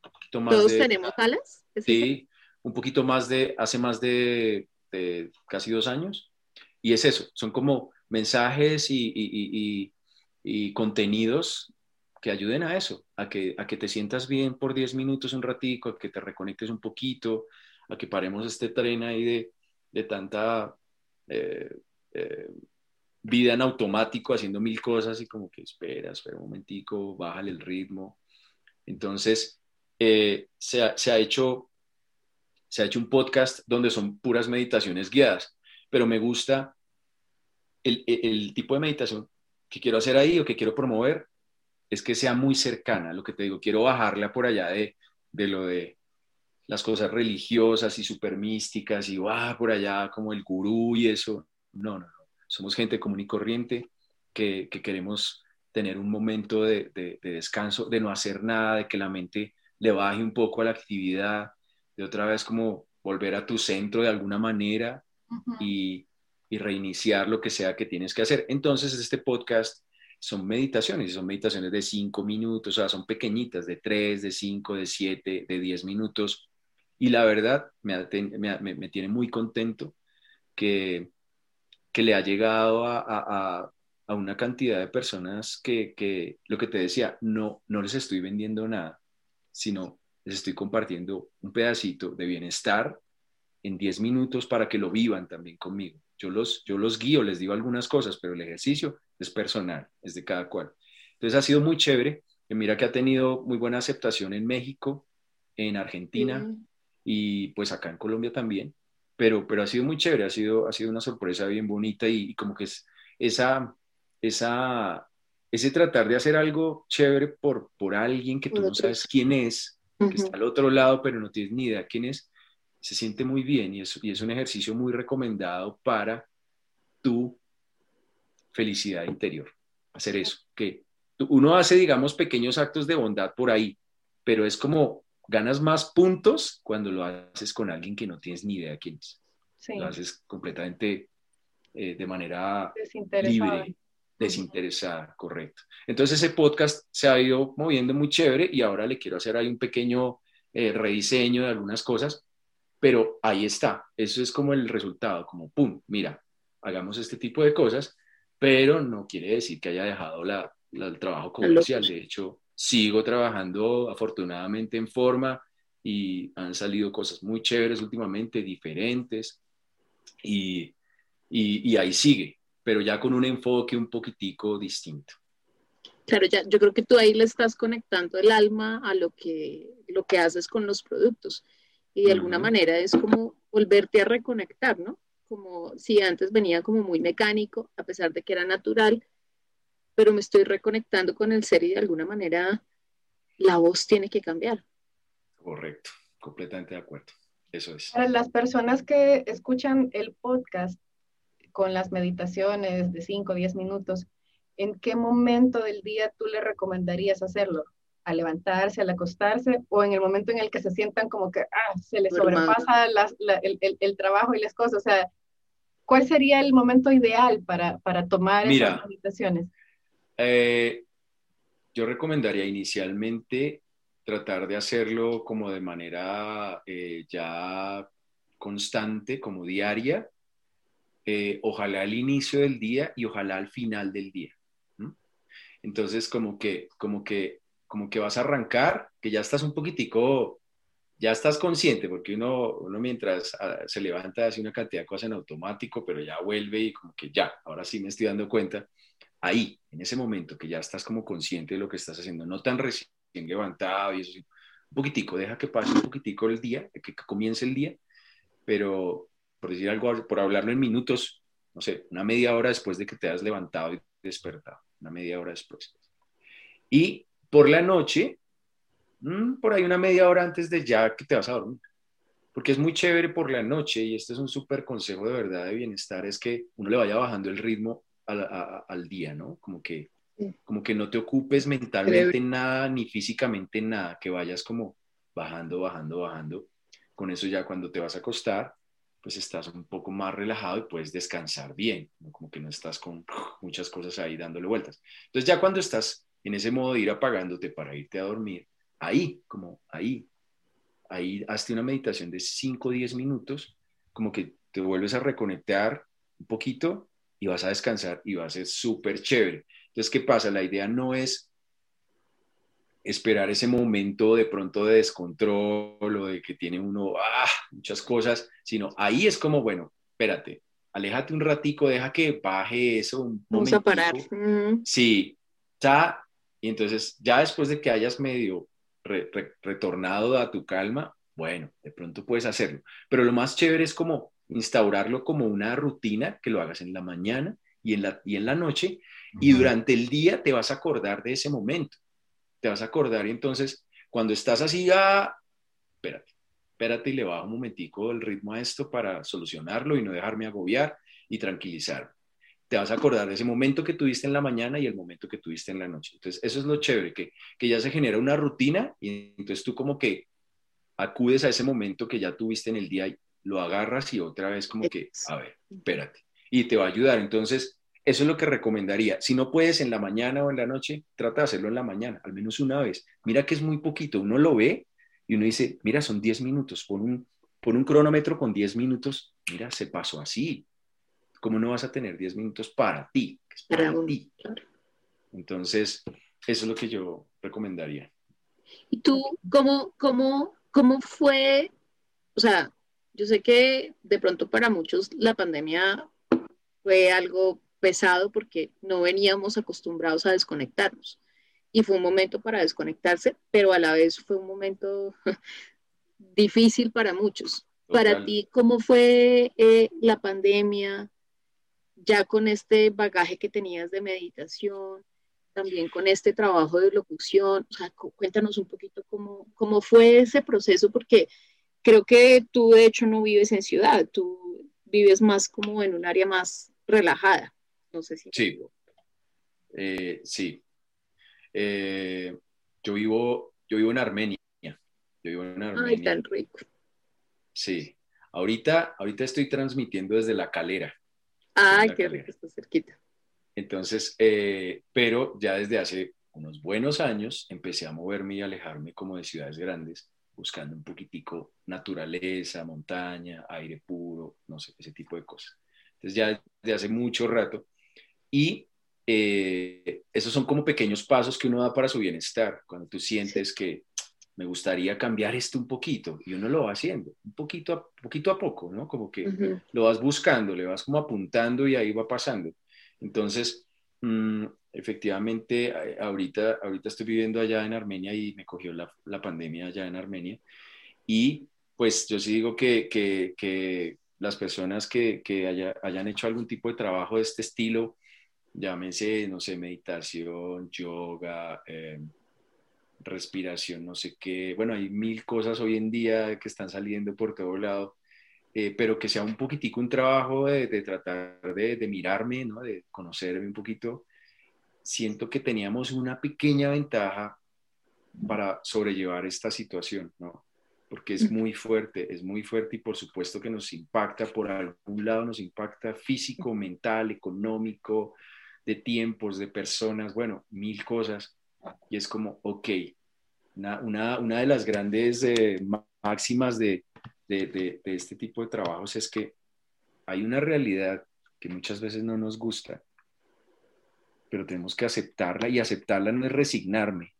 Speaker 2: un poquito más ¿Todos tenemos alas?
Speaker 4: Sí, un poquito más de, hace más de, de, casi dos años. Y es eso, son como mensajes y, contenidos que ayuden a eso, a que, a que te sientas bien por 10 minutos, un ratico, a que te reconectes un poquito, a que paremos este tren ahí de, de tanta eh, eh, vida en automático, haciendo mil cosas y como que espera, espera un momentico, bájale el ritmo. Entonces, eh, se, ha, se, ha hecho, se ha hecho un podcast donde son puras meditaciones guiadas, pero me gusta el, el tipo de meditación que quiero hacer ahí o que quiero promover es que sea muy cercana, lo que te digo, quiero bajarla por allá de, de lo de las cosas religiosas y super místicas y va por allá como el gurú y eso. No, no, no. Somos gente común y corriente que, que queremos tener un momento de, de, de, descanso, de no hacer nada, de que la mente le baje un poco a la actividad, de otra vez como volver a tu centro de alguna manera y, reiniciar lo que sea que tienes que hacer. Entonces, este podcast son meditaciones, son meditaciones de cinco minutos, o sea, son pequeñitas, de tres, de cinco, de siete, de diez minutos. Y la verdad me, me, tiene muy contento que, que le ha llegado a, a, a una cantidad de personas que, que, lo que te decía, no, no les estoy vendiendo nada, sino les estoy compartiendo un pedacito de bienestar en 10 minutos para que lo vivan también conmigo. Yo los, yo los guío, les digo algunas cosas, pero el ejercicio es personal, es de cada cual. Entonces ha sido muy chévere. Mira que ha tenido muy buena aceptación en México, en Argentina y pues acá en Colombia también. Pero, pero ha sido muy chévere, ha sido, ha sido una sorpresa bien bonita y, como que es esa, esa, ese tratar de hacer algo chévere por, por alguien que tú no sabes quién es, que está al otro lado, pero no tienes ni idea quién es, se siente muy bien y es, y es un ejercicio muy recomendado para tu felicidad interior. Hacer eso, que uno hace, digamos, pequeños actos de bondad por ahí, pero es como ganas más puntos cuando lo haces con alguien que no tienes ni idea quién es. Lo haces completamente eh, de manera libre, desinteresada, correcto. Entonces ese podcast se ha ido moviendo muy chévere y ahora le quiero hacer ahí un pequeño eh, rediseño de algunas cosas pero ahí está, eso es como el resultado, como, ¡pum!, mira, hagamos este tipo de cosas, pero no quiere decir que haya dejado la, el trabajo comercial. De hecho, sigo trabajando afortunadamente en forma y han salido cosas muy chéveres últimamente, diferentes, y, y, y ahí sigue, pero ya con un enfoque un poquitico distinto.
Speaker 2: Claro, ya, yo creo que tú ahí le estás conectando el alma a lo que, lo que haces con los productos y de alguna manera es como volverte a reconectar, ¿no? Como si antes venía como muy mecánico, a pesar de que era natural, pero me estoy reconectando con el ser y de alguna manera la voz tiene que cambiar.
Speaker 4: Correcto, completamente de acuerdo. Eso es.
Speaker 3: Para las personas que escuchan el podcast con las meditaciones de 5 o 10 minutos, ¿en qué momento del día tú le recomendarías hacerlo? A levantarse, al acostarse, o en el momento en el que se sientan como que ah, se les sobrepasa el, trabajo y las cosas. O sea, ¿cuál sería el momento ideal para, para tomar esas meditaciones?
Speaker 4: Eh, yo recomendaría inicialmente tratar de hacerlo como de manera eh, ya constante, como diaria, eh, ojalá al inicio del día y ojalá al final del día. Entonces, como que, como que como que vas a arrancar, que ya estás un poquitico, ya estás consciente, porque uno, uno mientras ah, se levanta hace una cantidad de cosas en automático, pero ya vuelve y como que ya, ahora sí me estoy dando cuenta, ahí, en ese momento que ya estás como consciente de lo que estás haciendo, no tan recién levantado y eso, un poquitico, deja que pase un poquitico el día, que, que comience el día, pero por decir algo, por hablarlo en minutos, no sé, una media hora después de que te has levantado y despertado, una media hora después. Y por la noche, mm, por ahí una media hora antes de ya que te vas a dormir. Porque es muy chévere por la noche, y este es un súper consejo de verdad de bienestar, es que uno le vaya bajando el ritmo al, día, ¿no? Como que, como que no te ocupes mentalmente en nada, ni físicamente en nada, que vayas como bajando, bajando, bajando. Con eso ya cuando te vas a acostar, pues estás un poco más relajado y puedes descansar bien, como que no estás con muchas cosas ahí dándole vueltas. Entonces ya cuando estás en ese modo de ir apagándote para irte a dormir, ahí, como ahí, ahí hazte una meditación de 5 o 10 minutos, como que te vuelves a reconectar un poquito y vas a descansar y va a ser súper chévere. Entonces, ¿qué pasa? La idea no es esperar ese momento de pronto de descontrol o de que tiene uno ah, muchas cosas, sino ahí es como, bueno, espérate, aléjate un ratico, deja que baje eso un
Speaker 2: Vamos a parar.
Speaker 4: Sí, está y entonces, ya después de que hayas medio retornado a tu calma, bueno, de pronto puedes hacerlo. Pero lo más chévere es como instaurarlo como una rutina, que lo hagas en la mañana y en la, y en la noche, y durante el día te vas a acordar de ese momento. Te vas a acordar y entonces, cuando estás así, ah, espérate, espérate y le bajo un momentico el ritmo a esto para solucionarlo y no dejarme agobiar y tranquilizar te vas a acordar de ese momento que tuviste en la mañana y el momento que tuviste en la noche. Entonces, eso es lo chévere, que, que ya se genera una rutina y entonces tú como que acudes a ese momento que ya tuviste en el día y lo agarras y otra vez como que, a ver, espérate. Y te va a ayudar. Entonces, eso es lo que recomendaría. Si no puedes en la mañana o en la noche, trata de hacerlo en la mañana, al menos una vez. Mira que es muy poquito, uno lo ve y uno dice, mira, son 10 minutos, pon un, un cronómetro con 10 minutos, mira, se pasó así. ¿Cómo no vas a tener 10 minutos para ti? para, ti. Entonces, eso es lo que yo recomendaría.
Speaker 2: ¿Y tú cómo, cómo, cómo fue? O sea, yo sé que de pronto para muchos la pandemia fue algo pesado porque no veníamos acostumbrados a desconectarnos. Y fue un momento para desconectarse, pero a la vez fue un momento difícil para muchos. Para ti, ¿cómo fue eh, la pandemia? Ya con este bagaje que tenías de meditación, también con este trabajo de locución, o sea, cuéntanos un poquito cómo, cómo fue ese proceso, porque creo que tú de hecho no vives en ciudad, tú vives más como en un área más relajada. No sé si.
Speaker 4: Sí. Eh, sí. Eh, yo, vivo, yo vivo en Armenia. Yo vivo en Armenia.
Speaker 2: Ay, tan rico.
Speaker 4: Sí. Ahorita, ahorita estoy transmitiendo desde la calera.
Speaker 2: Ay, qué rico, está cerquita.
Speaker 4: Entonces, eh, pero ya desde hace unos buenos años empecé a moverme y alejarme como de ciudades grandes, buscando un poquitico naturaleza, montaña, aire puro, no sé, ese tipo de cosas. Entonces ya desde hace mucho rato y eh, esos son como pequeños pasos que uno da para su bienestar, cuando tú sientes que me gustaría cambiar esto un poquito y uno lo va haciendo, un poquito a poquito a poco, ¿no? Como que lo vas buscando, le vas como apuntando y ahí va pasando. Entonces, mm, efectivamente, ahorita, ahorita estoy viviendo allá en Armenia y me cogió la, la pandemia allá en Armenia y pues yo sí digo que, que, que las personas que, que hayan hecho algún tipo de trabajo de este estilo, llámense, no sé, meditación, yoga, em, respiración, no sé qué. Bueno, hay mil cosas hoy en día que están saliendo por todo lado, eh, pero que sea un poquitico un trabajo de, tratar de, de, mirarme, ¿no? de conocerme un poquito. Siento que teníamos una pequeña ventaja para sobrellevar esta situación, ¿no? porque es muy fuerte, es muy fuerte y por supuesto que nos impacta, por algún lado nos impacta físico, mental, económico, de tiempos, de personas, bueno, mil cosas. Y es como, ok, una, una, de las grandes eh, máximas de, de, de este tipo de trabajos es que hay una realidad que muchas veces no nos gusta, pero tenemos que aceptarla y aceptarla no es resignarme.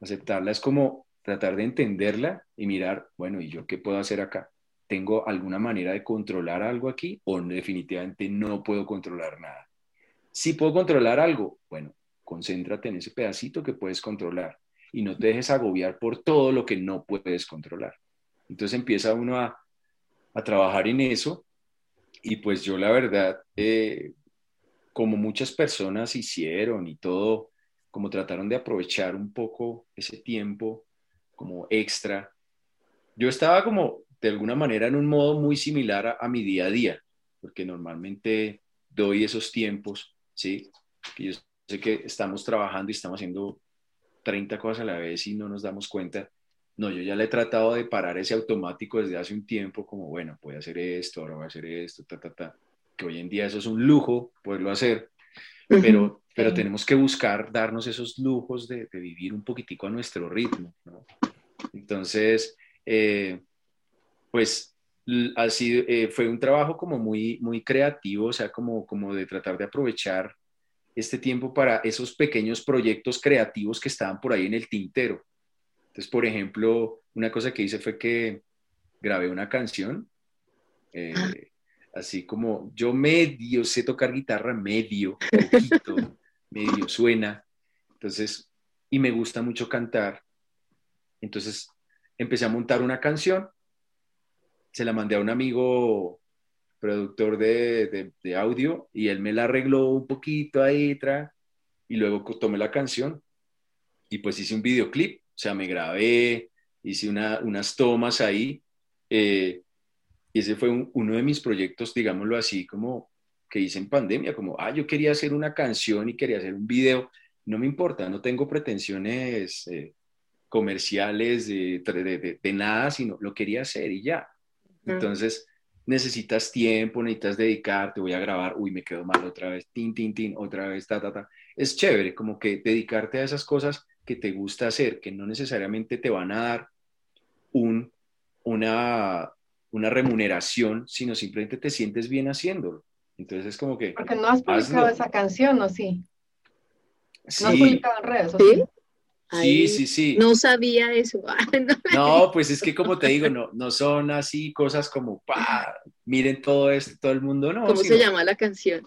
Speaker 4: Aceptarla es como tratar de entenderla y mirar, bueno, ¿y yo qué puedo hacer acá? ¿Tengo alguna manera de controlar algo aquí o definitivamente no puedo controlar nada? Si puedo controlar algo, bueno, concéntrate en ese pedacito que puedes controlar y no te dejes agobiar por todo lo que no puedes controlar. Entonces empieza uno a, trabajar en eso y pues yo la verdad, eh, como muchas personas hicieron y todo, como trataron de aprovechar un poco ese tiempo como extra. Yo estaba como de alguna manera en un modo muy similar a, mi día a día, porque normalmente doy esos tiempos, ¿sí? Que yo sé que estamos trabajando y estamos haciendo 30 cosas a la vez y no nos damos cuenta. No, yo ya le he tratado de parar ese automático desde hace un tiempo, como, bueno, voy a hacer esto, ahora voy a hacer esto, ta, ta, ta. Que hoy en día eso es un lujo poderlo hacer, pero, pero tenemos que buscar darnos esos lujos de, de, vivir un poquitico a nuestro ritmo, ¿no? Entonces, eh, pues así eh, fue un trabajo como muy, muy creativo, o sea, como, como de tratar de aprovechar este tiempo para esos pequeños proyectos creativos que estaban por ahí en el tintero. Entonces, por ejemplo, una cosa que hice fue que grabé una canción, eh, ah. así como yo medio sé tocar guitarra, medio, poquito, medio suena, entonces, y me gusta mucho cantar, entonces empecé a montar una canción, se la mandé a un amigo productor de, audio y él me la arregló un poquito ahí, y luego tomé la canción y pues hice un videoclip, o sea, me grabé, hice unas tomas ahí. Eh, y ese fue uno de mis proyectos, digámoslo así, como que hice en pandemia, como, ah, yo quería hacer una canción y quería hacer un video, no me importa, no tengo pretensiones eh, comerciales de, de, nada, sino lo quería hacer y ya. Entonces, necesitas tiempo, necesitas dedicarte, voy a grabar, uy, me quedo mal otra vez, tin, tin, tin, otra vez, ta, ta, ta. Es chévere, como que dedicarte a esas cosas que te gusta hacer, que no necesariamente te van a dar un, una, una remuneración, sino simplemente te sientes bien haciciéndolo. Entonces es como que...
Speaker 3: Porque no has publicado esa canción, ¿o sí?
Speaker 4: Sí.
Speaker 3: No has publicado en redes, ¿o
Speaker 2: ¿Sí?
Speaker 4: Sí, sí, sí.
Speaker 2: No sabía eso.
Speaker 4: No, pues es que como te digo, no, no son así cosas como, miren todo esto, todo el mundo, no.
Speaker 2: ¿Cómo
Speaker 4: sino-
Speaker 2: se llama la canción?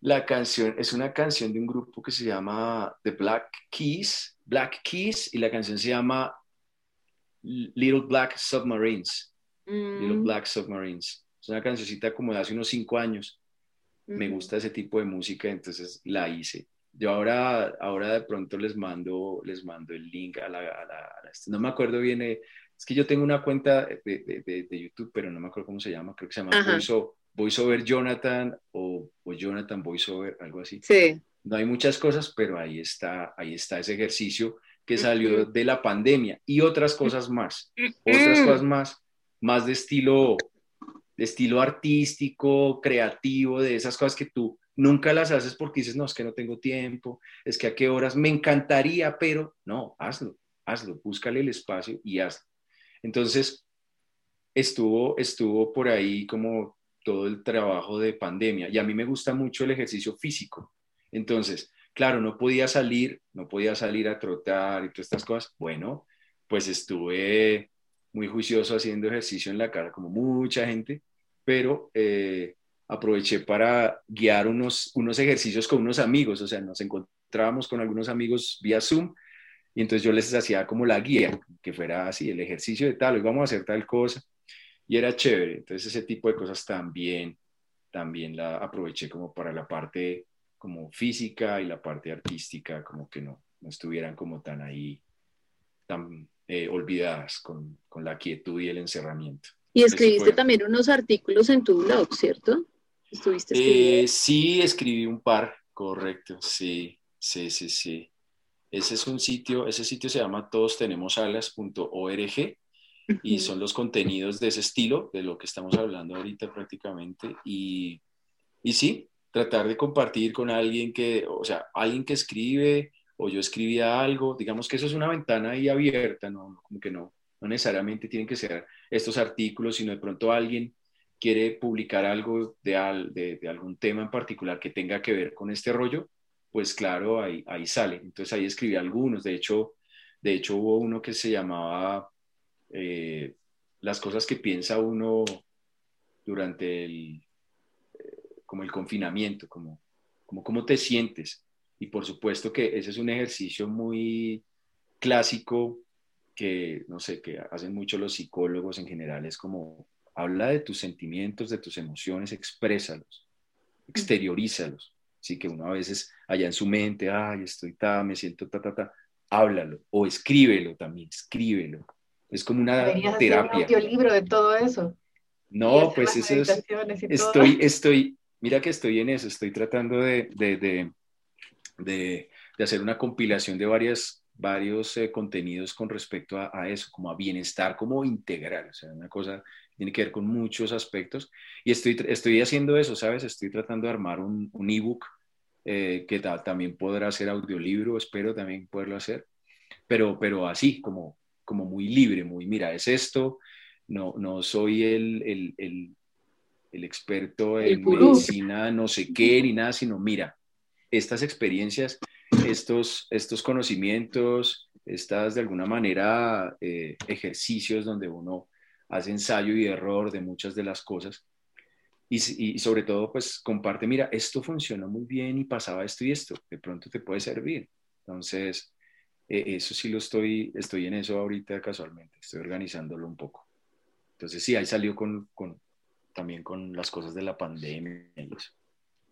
Speaker 4: La canción es una canción de un grupo que se llama The Black Keys, Black Keys, y la canción se llama Little Black Submarines, Little
Speaker 2: Mm,
Speaker 4: Black Submarines. Es una cancioncita como de hace unos cinco años. Me gusta ese tipo de música, entonces la hice. Yo ahora, ahora de pronto les mando, les mando el link a la, a la- a la- no me acuerdo bien, eh, es que yo tengo una cuenta de, de- de- de YouTube, pero no me acuerdo cómo se llama, creo que se llama
Speaker 2: Ajá.
Speaker 4: Voice, O- Voice Over Jonathan o, o Jonathan Voice Over, algo así.
Speaker 2: Sí.
Speaker 4: No hay muchas cosas, pero ahí está, ahí está ese ejercicio que salió de la pandemia y otras cosas más, otras cosas más, más de estilo, de estilo artístico, creativo, de esas cosas que tú nunca las haces porque dices, no, es que no tengo tiempo, es que a qué horas me encantaría, pero no, hazlo, hazlo, búscale el espacio y hazlo. Entonces, estuvo, estuvo por ahí como todo el trabajo de pandemia y a mí me gusta mucho el ejercicio físico. Entonces, claro, no podía salir, no podía salir a trotar y todas estas cosas. Bueno, pues estuve muy juicioso haciendo ejercicio en la cara, como mucha gente, pero eh, aproveché para guiar unos, unos ejercicios con unos amigos, o sea, nos encontrábamos con algunos amigos vía Zoom y entonces yo les hacía como la guía, que fuera así, el ejercicio de tal, hoy vamos a hacer tal cosa, y era chévere. Entonces ese tipo de cosas también, también la aproveché como para la parte como física y la parte artística, como que no, no estuvieran como tan ahí, tan eh, olvidadas con, con la quietud y el encerramiento.
Speaker 2: Y escribiste también unos artículos en tu blog, ¿cierto? Estuviste
Speaker 4: Eh, sí, escribí un par, correcto, sí, sí, sí, sí. Ese es un sitio, ese sitio se llama todostenemosalas.org y son los contenidos de ese estilo, de lo que estamos hablando ahorita prácticamente. Y, y sí, tratar de compartir con alguien que, o sea, alguien que escribe o yo escribía algo, digamos que eso es una ventana ahí abierta, ¿no? Como que no, no necesariamente tienen que ser estos artículos, sino de pronto alguien quiere publicar algo de, al- de, de algún tema en particular que tenga que ver con este rollo, pues claro, ahí, ahí sale. Entonces ahí escribí algunos. De hecho, de hecho hubo uno que se llamaba eh, Las cosas que piensa uno durante el, eh, como el confinamiento, como, como cómo te sientes. Y por supuesto que ese es un ejercicio muy clásico que, no sé, que hacen mucho los psicólogos en general, es como habla de tus sentimientos, de tus emociones, exprésalos, exteriorízalos. Así que uno a veces allá en su mente, ay, estoy ta, me siento ta, ta, ta, háblalo o escríbelo también, escríbelo. Es como una
Speaker 3: Deberías hacer un
Speaker 4: terapia.
Speaker 3: audiolibro de todo eso.
Speaker 4: No, pues eso es,
Speaker 3: meditaciones y todo.
Speaker 4: estoy, estoy, mira que estoy en eso, estoy tratando de, de, de, de, de hacer una compilación de varias, varios eh, contenidos con respecto a, a, eso, como a bienestar, como integral, o sea, una cosa tiene que ver con muchos aspectos. Y estoy, estoy haciendo eso, ¿sabes? Estoy tratando de armar un, un ebook eh, que ta, también podrá ser audiolibro, espero también poderlo hacer, pero, pero así, como, como muy libre, muy, mira, es esto, no, no soy el, el, el, el experto en medicina, no sé qué, ni nada, sino mira, estas experiencias, estos, estos conocimientos, estas de alguna manera eh, ejercicios donde uno hace ensayo y error de muchas de las cosas. Y, y, sobre todo, pues comparte, mira, esto funcionó muy bien y pasaba esto y esto, de pronto te puede servir. Entonces, eh, eso sí lo estoy, estoy en eso ahorita casualmente, estoy organizándolo un poco. Entonces, sí, ahí salió con, con también con las cosas de la pandemia y eso.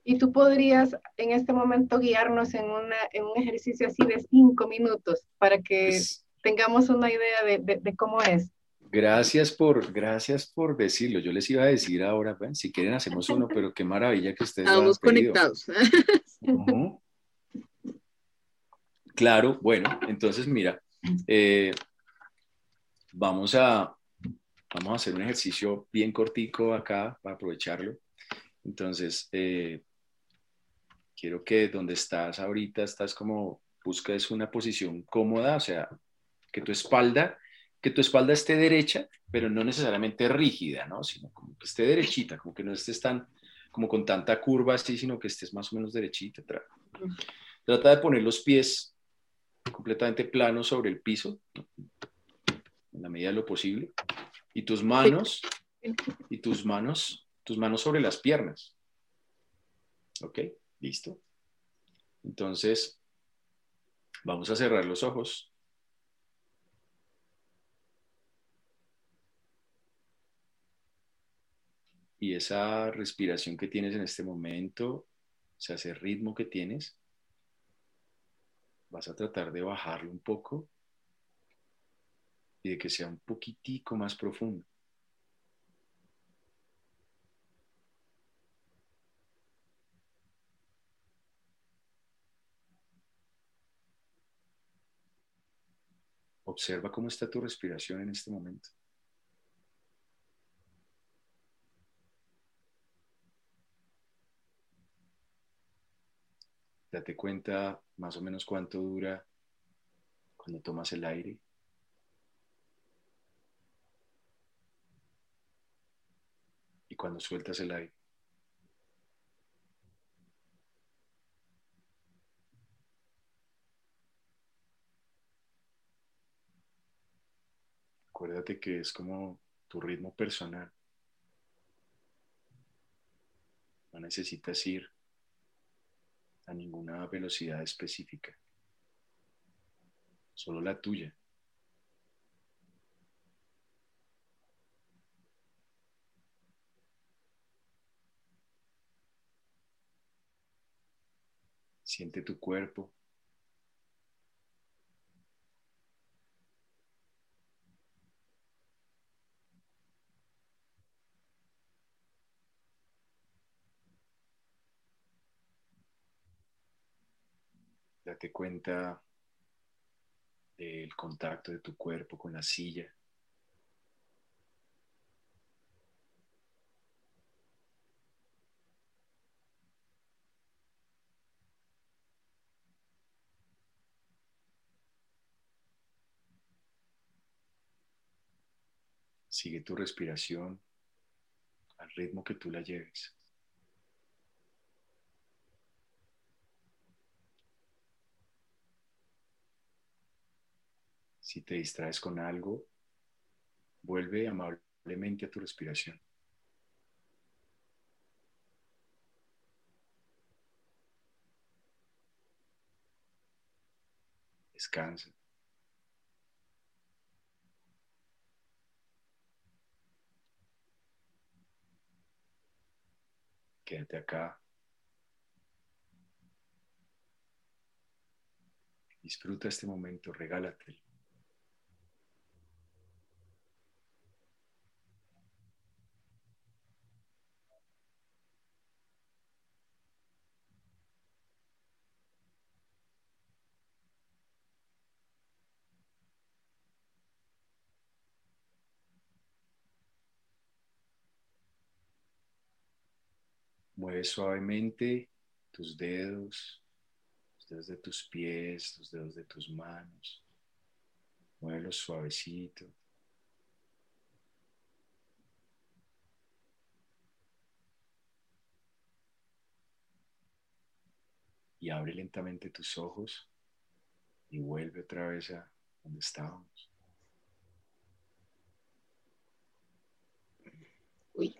Speaker 3: Y tú podrías en este momento guiarnos en, una, en un ejercicio así de cinco minutos para que pues, tengamos una idea de, de, de cómo es.
Speaker 4: Gracias por, gracias por decirlo. Yo les iba a decir ahora, bueno, si quieren hacemos uno, pero qué maravilla que ustedes
Speaker 2: Estamos conectados.
Speaker 4: Claro, bueno, entonces mira, eh, vamos a, vamos a hacer un ejercicio bien cortico acá para aprovecharlo. Entonces, eh, quiero que donde estás ahorita, estás como, buscas una posición cómoda, o sea, que tu espalda, que tu espalda esté derecha, pero no necesariamente rígida, ¿no? Sino como que esté derechita, como que no estés tan, como con tanta curva así, sino que estés más o menos derechita. Trata de poner los pies completamente planos sobre el piso, en la medida de lo posible, y tus manos, y tus manos, tus manos sobre las piernas. ¿Ok? Listo. Entonces, vamos a cerrar los ojos. Y esa respiración que tienes en este momento, o sea, ese ritmo que tienes, vas a tratar de bajarlo un poco y de que sea un poquitico más profundo. Observa cómo está tu respiración en este momento. Date cuenta más o menos cuánto dura cuando tomas el aire. Y cuando sueltas el aire. Acuérdate que es como tu ritmo personal. No necesitas ir a ninguna velocidad específica, solo la tuya. Siente tu cuerpo. Date cuenta del contacto de tu cuerpo con la silla. Sigue tu respiración al ritmo que tú la lleves. Si te distraes con algo, vuelve amablemente a tu respiración. Descansa. Quédate acá. Disfruta este momento, regálate. Mueve suavemente tus dedos, los dedos de tus pies, los dedos de tus manos. Muévelos suavecito. Y abre lentamente tus ojos y vuelve otra vez a donde estábamos.
Speaker 2: Uy.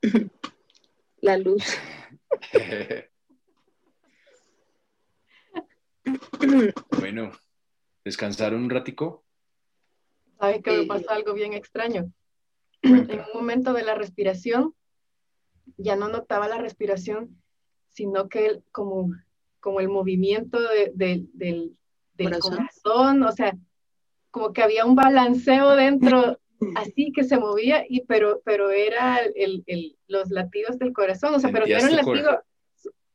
Speaker 2: la luz.
Speaker 4: bueno, ¿descansaron un ratico?
Speaker 3: ¿Sabe que me pasó algo bien extraño? En un momento de la respiración, ya no notaba la respiración, sino que como, como el movimiento del, del corazón, o sea, como que había un balanceo dentro así que se movía, y, pero, pero era el, el, los latidos del corazón, o sea, pero no era un latido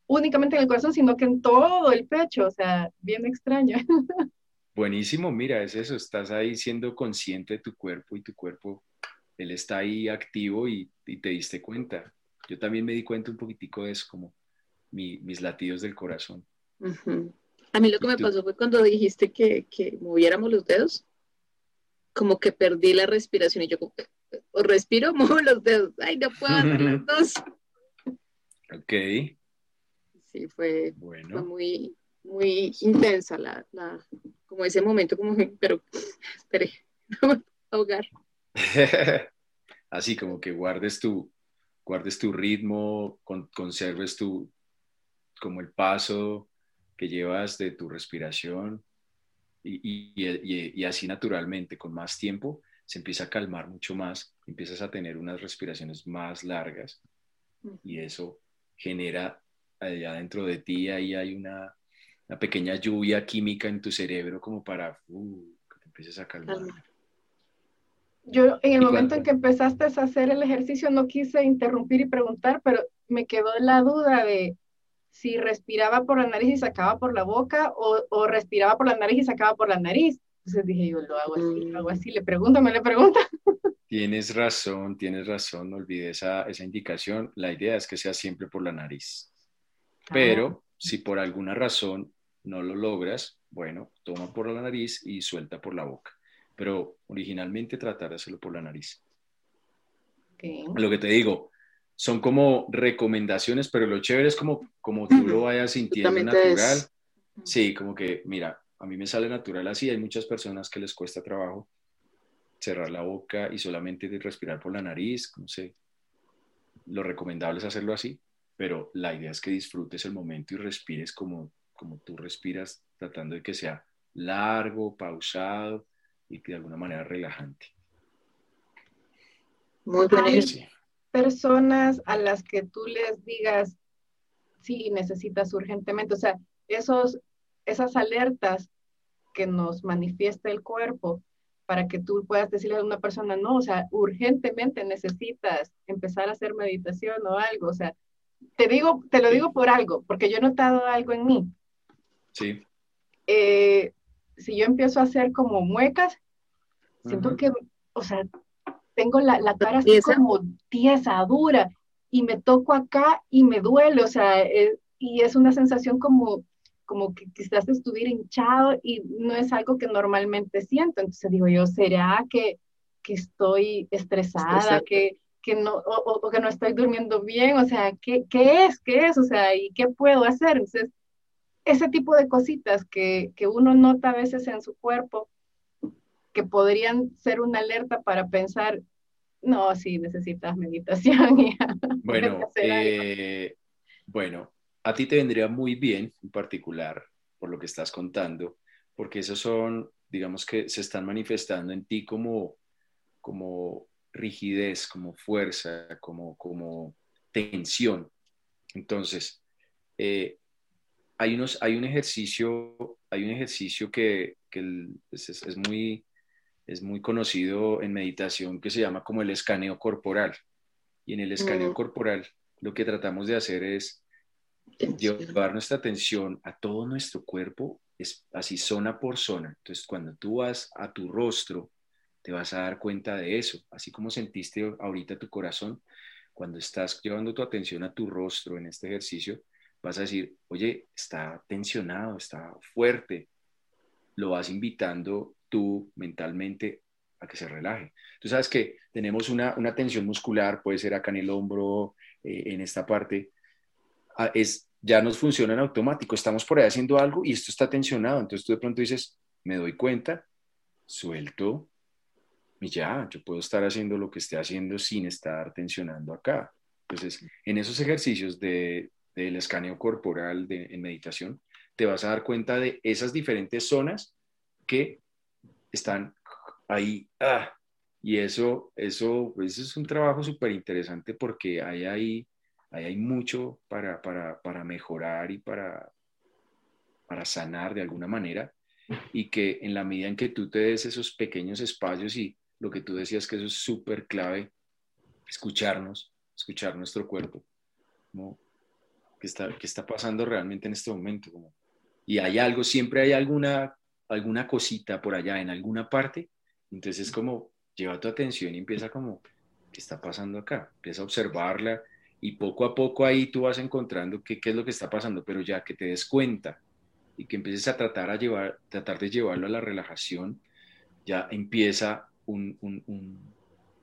Speaker 3: únicamente en el corazón, sino que en todo el pecho, o sea, bien extraño.
Speaker 4: Buenísimo, mira, es eso, estás ahí siendo consciente de tu cuerpo y tu cuerpo él está ahí activo y, te diste cuenta. Yo también me di cuenta un poquitico de eso, como mis latidos del corazón.
Speaker 2: A mí lo que me pasó fue cuando dijiste que, que moviéramos los dedos, como que perdí la respiración y yo como, o respiro, muevo los dedos, ay, no puedo hacer las dos.
Speaker 4: Ok.
Speaker 2: Sí, fue, bueno. muy, muy intensa la, la, como ese momento, como, pero, espere, no ahogar.
Speaker 4: Así como que guardes tu, guardes tu ritmo, conserves tu, como el paso que llevas de tu respiración y, y, así naturalmente, con más tiempo, se empieza a calmar mucho más, empiezas a tener unas respiraciones más largas y eso genera allá dentro de ti, ahí hay una, una pequeña lluvia química en tu cerebro como para uh, que te empieces a calmar.
Speaker 3: Yo en el momento en que empezaste a hacer el ejercicio no quise interrumpir y preguntar, pero me quedó la duda de si respiraba por la nariz y sacaba por la boca o, respiraba por la nariz y sacaba por la nariz. Entonces dije, yo lo hago así, lo hago así, le pregunto, me le pregunta.
Speaker 4: Tienes razón, tienes razón, no olvides esa, esa indicación. La idea es que sea siempre por la nariz. Pero si por alguna razón no lo logras, bueno, toma por la nariz y suelta por la boca pero originalmente tratar de hacerlo por la nariz. Lo que te digo, son como recomendaciones, pero lo chévere es como, como tú lo vayas sintiendo natural. Sí, como que, mira, a mí me sale natural así, hay muchas personas que les cuesta trabajo cerrar la boca y solamente respirar por la nariz, no sé. Lo recomendable es hacerlo así, pero la idea es que disfrutes el momento y respires como, como tú respiras, tratando de que sea largo, pausado, y de alguna manera relajante.
Speaker 3: Muy bien. Personas a las que tú les digas, sí, necesitas urgentemente, o sea, esos, esas alertas que nos manifiesta el cuerpo para que tú puedas decirle a una persona, no, o sea, urgentemente necesitas empezar a hacer meditación o algo, o sea, te digo, te lo digo por algo, porque yo he notado algo en mí.
Speaker 4: Sí.
Speaker 3: Eh, si yo empiezo a hacer como muecas, siento que, o sea, tengo la, la cara así como tiesa, dura, y me toco acá y me duele, o sea, eh, y es una sensación como, como que quizás estuviera hinchado y no es algo que normalmente siento. Entonces digo yo, ¿será que, que estoy estresada, que, que no, o, o, que no estoy durmiendo bien? O sea, ¿qué, ¿qué es? ¿Qué es? O sea, ¿y qué puedo hacer? Entonces, ese tipo de cositas que, que uno nota a veces en su cuerpo, que podrían ser una alerta para pensar, no, sí, necesitas meditación.
Speaker 4: bueno, eh, bueno, a ti te vendría muy bien en particular, por lo que estás contando, porque esos son, digamos que se están manifestando en ti como, como rigidez, como fuerza, como, como tensión. Entonces, eh, hay, unos, hay un ejercicio, hay un ejercicio que, que es, es, muy, es muy conocido en meditación que se llama como el escaneo corporal. Y en el escaneo mm. corporal lo que tratamos de hacer es llevar nuestra atención a todo nuestro cuerpo, es así zona por zona. Entonces, cuando tú vas a tu rostro, te vas a dar cuenta de eso, así como sentiste ahorita tu corazón, cuando estás llevando tu atención a tu rostro en este ejercicio, vas a decir, oye, está tensionado, está fuerte, lo vas invitando mentalmente a que se relaje. Tú sabes que tenemos una, una tensión muscular, puede ser acá en el hombro, eh, en esta parte, ah, es, ya nos funciona en automático, estamos por ahí haciendo algo y esto está tensionado, entonces tú de pronto dices, me doy cuenta, suelto y ya, yo puedo estar haciendo lo que esté haciendo sin estar tensionando acá. Entonces, en esos ejercicios de, del escaneo corporal de, en meditación, te vas a dar cuenta de esas diferentes zonas que están ahí. Ah, y eso, eso, eso es un trabajo súper interesante porque hay ahí, hay mucho para, para, para, mejorar y para, para sanar de alguna manera. Y que en la medida en que tú te des esos pequeños espacios y lo que tú decías que eso es súper clave, escucharnos, escuchar nuestro cuerpo. ¿no? ¿Qué, está, ¿Qué está pasando realmente en este momento? Y hay algo, siempre hay alguna alguna cosita por allá en alguna parte. Entonces es como lleva tu atención y empieza como, ¿qué está pasando acá? Empieza a observarla y poco a poco ahí tú vas encontrando qué, qué es lo que está pasando, pero ya que te des cuenta y que empieces a tratar, a llevar, tratar de llevarlo a la relajación, ya empieza un, un,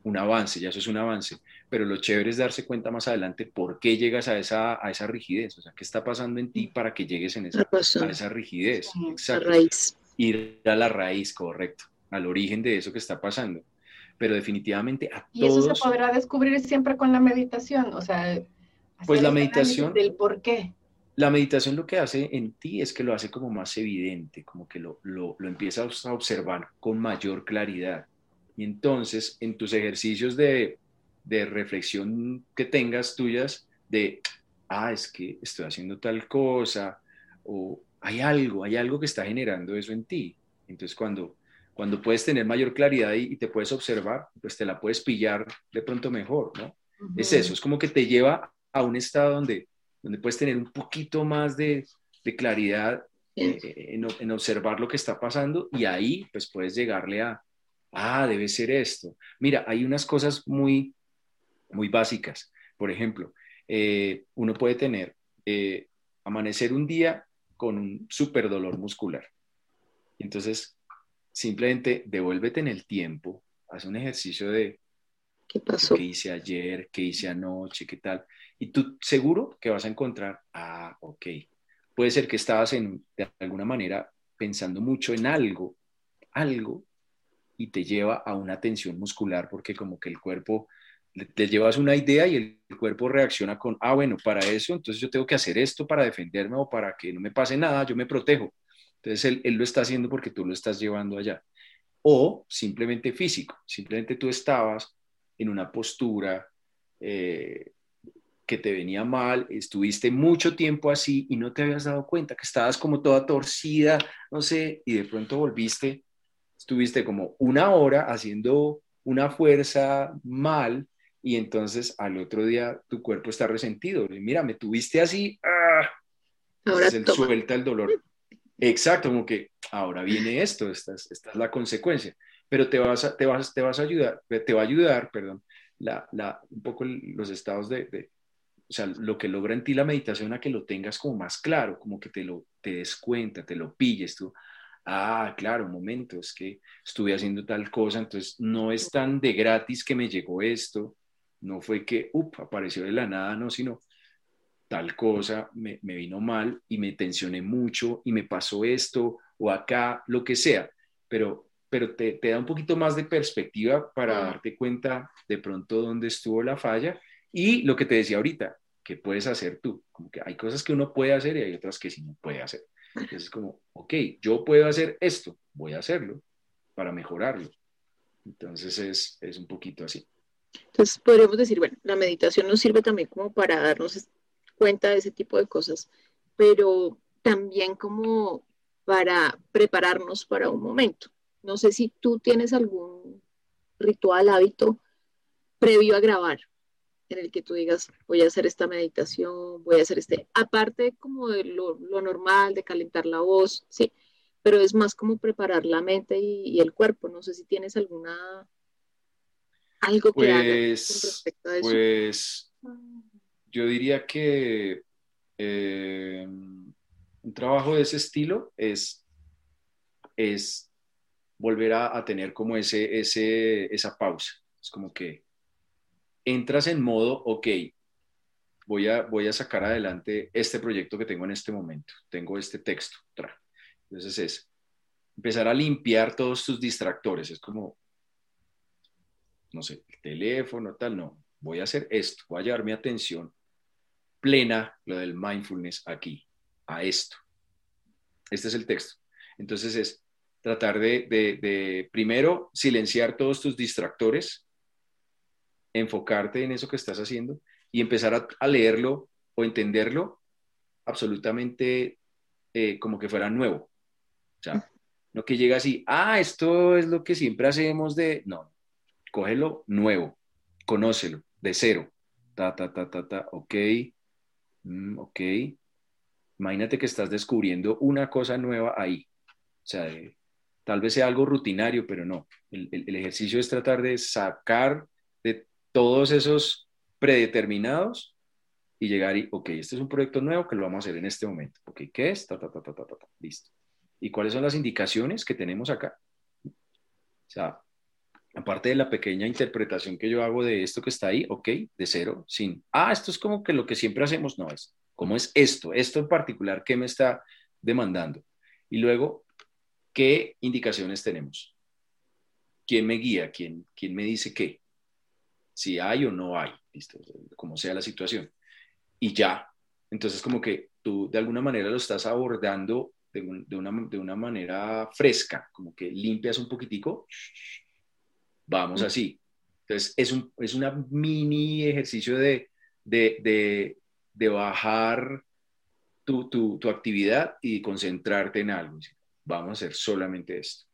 Speaker 4: un, avance, ya eso es un avance. Pero lo chévere es darse cuenta más adelante por qué llegas a esa, a esa rigidez, o sea, qué está pasando en ti para que llegues en esa, a esa rigidez.
Speaker 5: Exacto. raíz.
Speaker 4: Ir a la raíz, correcto, al origen de eso que está pasando. Pero definitivamente a
Speaker 3: todos... Y eso se podrá descubrir siempre con la meditación, o sea...
Speaker 4: Pues la meditación...
Speaker 3: Del por qué.
Speaker 4: La meditación lo que hace en ti es que lo hace como más evidente, como que lo, lo, lo empiezas a observar con mayor claridad. Y entonces, en tus ejercicios de, de reflexión que tengas tuyas, de, ah, es que estoy haciendo tal cosa, o hay algo, hay algo que está generando eso en ti. Entonces, cuando, cuando puedes tener mayor claridad y, te puedes observar, pues te la puedes pillar de pronto mejor, ¿no? Es eso, es como que te lleva a un estado donde, donde puedes tener un poquito más de, de claridad eh, en, en, observar lo que está pasando y ahí pues puedes llegarle a, ah, debe ser esto. Mira, hay unas cosas muy, muy básicas. Por ejemplo, eh, uno puede tener, eh, amanecer un día con un súper dolor muscular. Entonces, simplemente devuélvete en el tiempo, haz un ejercicio de
Speaker 5: ¿Qué pasó?
Speaker 4: ¿Qué hice ayer? ¿Qué hice anoche? ¿Qué tal? Y tú seguro que vas a encontrar, ah, ok. Puede ser que estabas en, de alguna manera pensando mucho en algo, algo y te lleva a una tensión muscular porque como que el cuerpo, te llevas una idea y el cuerpo reacciona con, ah, bueno, para eso, entonces yo tengo que hacer esto para defenderme o para que no me pase nada, yo me protejo. Entonces él, lo está haciendo porque tú lo estás llevando allá. O simplemente físico, simplemente tú estabas en una postura eh, que te venía mal, estuviste mucho tiempo así y no te habías dado cuenta, que estabas como toda torcida, no sé, y de pronto volviste estuviste como una hora haciendo una fuerza mal y entonces al otro día tu cuerpo está resentido. Mira, me tuviste así, ¡ah!
Speaker 5: ahora se
Speaker 4: suelta el dolor. Exacto, como que ahora viene esto, esta es, esta es la consecuencia. Pero te vas, a, te, vas, te vas a ayudar, te va a ayudar, perdón, la, la, un poco los estados de, de, o sea, lo que logra en ti la meditación a que lo tengas como más claro, como que te lo te des cuenta, te lo pilles tú ah, claro, un momento, es que estuve haciendo tal cosa, entonces no es tan de gratis que me llegó esto, no fue que, up, apareció de la nada, no, sino tal cosa me, vino mal y me tensioné mucho y me pasó esto o acá, lo que sea, pero, pero te, te da un poquito más de perspectiva para darte cuenta de pronto dónde estuvo la falla y lo que te decía ahorita, ¿qué puedes hacer tú? Como que hay cosas que uno puede hacer y hay otras que sí no puede hacer. Entonces es como, ok, yo puedo hacer esto, voy a hacerlo para mejorarlo. Entonces es, es un poquito así.
Speaker 5: Entonces podríamos decir, bueno, la meditación nos sirve también como para darnos cuenta de ese tipo de cosas, pero también como para prepararnos para un momento. No sé si tú tienes algún ritual, hábito previo a grabar en el que tú digas, voy a hacer esta meditación, voy a hacer este, aparte como de lo, normal, de calentar la voz, sí, pero es más como preparar la mente y, el cuerpo. No sé si tienes alguna, algo que hagas
Speaker 4: con respecto a eso. Pues yo diría que eh, un trabajo de ese estilo es, es volver a, a tener como ese, ese, esa pausa. Es como que entras en modo, ok, voy a, voy a sacar adelante este proyecto que tengo en este momento, tengo este texto. Entonces es empezar a limpiar todos tus distractores, es como, no sé, el teléfono, tal, no, voy a hacer esto, voy a llevar mi atención plena, lo del mindfulness aquí, a esto. Este es el texto. Entonces es tratar de, de primero silenciar todos tus distractores, enfocarte en eso que estás haciendo y empezar a, leerlo o entenderlo absolutamente eh, como que fuera nuevo. O sea, no que llega así, ah, esto es lo que siempre hacemos de... No, cógelo nuevo, conócelo, de cero. Ta, ta, ta, ta, ta, ok, mm, ok. Imagínate que estás descubriendo una cosa nueva ahí. O sea, Tal vez sea algo rutinario, pero no. El, el ejercicio es tratar de sacar de todos esos predeterminados y llegar y, ok, este es un proyecto nuevo que lo vamos a hacer en este momento. Ok, ¿qué es? Ta, ta, ta, ta, ta, ta, Listo. ¿Y cuáles son las indicaciones que tenemos acá? O sea, aparte de la pequeña interpretación que yo hago de esto que está ahí, ok, de cero, sin, ah, esto es como que lo que siempre hacemos, no es, ¿cómo es esto? Esto en particular, ¿qué me está demandando? Y luego, ¿qué indicaciones tenemos? ¿Quién me guía? ¿Quién, quién me dice qué? Si hay o no hay, listo, como sea la situación y ya. Entonces, como que tú de alguna manera lo estás abordando de, una, de una, manera fresca, como que limpias un poquitico, vamos así. Entonces, es un es una mini ejercicio de, de, de, bajar tu, tu, tu, actividad y concentrarte en algo. Vamos a hacer solamente esto.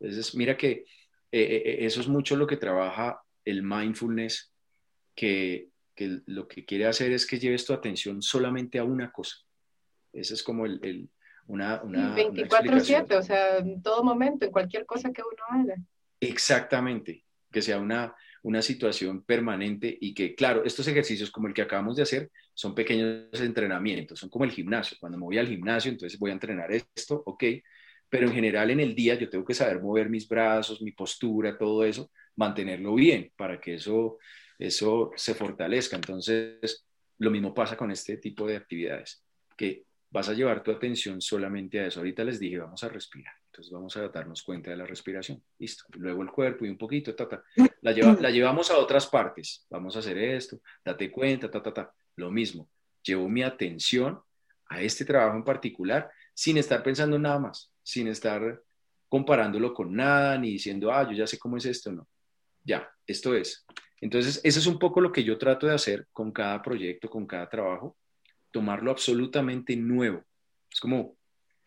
Speaker 4: Entonces, mira que eh, eh, eh, eso es mucho lo que trabaja el mindfulness, que que lo que quiere hacer es que lleves tu atención solamente a una cosa. Ese es como el, el una, una
Speaker 3: 24/7, o sea, en todo momento, en cualquier cosa que uno haga.
Speaker 4: Exactamente, que sea una, una situación permanente y que, claro, estos ejercicios como el que acabamos de hacer son pequeños entrenamientos, son como el gimnasio. Cuando me voy al gimnasio, entonces voy a entrenar esto, ok, pero en general en el día yo tengo que saber mover mis brazos, mi postura, todo eso, mantenerlo bien para que eso eso se fortalezca. Entonces, lo mismo pasa con este tipo de actividades, que vas a llevar tu atención solamente a eso. Ahorita les dije, vamos a respirar. Entonces vamos a darnos cuenta de la respiración. Listo. Luego el cuerpo y un poquito, ta, ta. La, la llevamos a otras partes. Vamos a hacer esto, date cuenta, ta, ta, ta. Lo mismo. Llevo mi atención a este trabajo en particular sin estar pensando nada más, sin estar comparándolo con nada, ni diciendo, ah, yo ya sé cómo es esto, no. Ya, esto es. Entonces, eso es un poco lo que yo trato de hacer con cada proyecto, con cada trabajo, tomarlo absolutamente nuevo. Es como,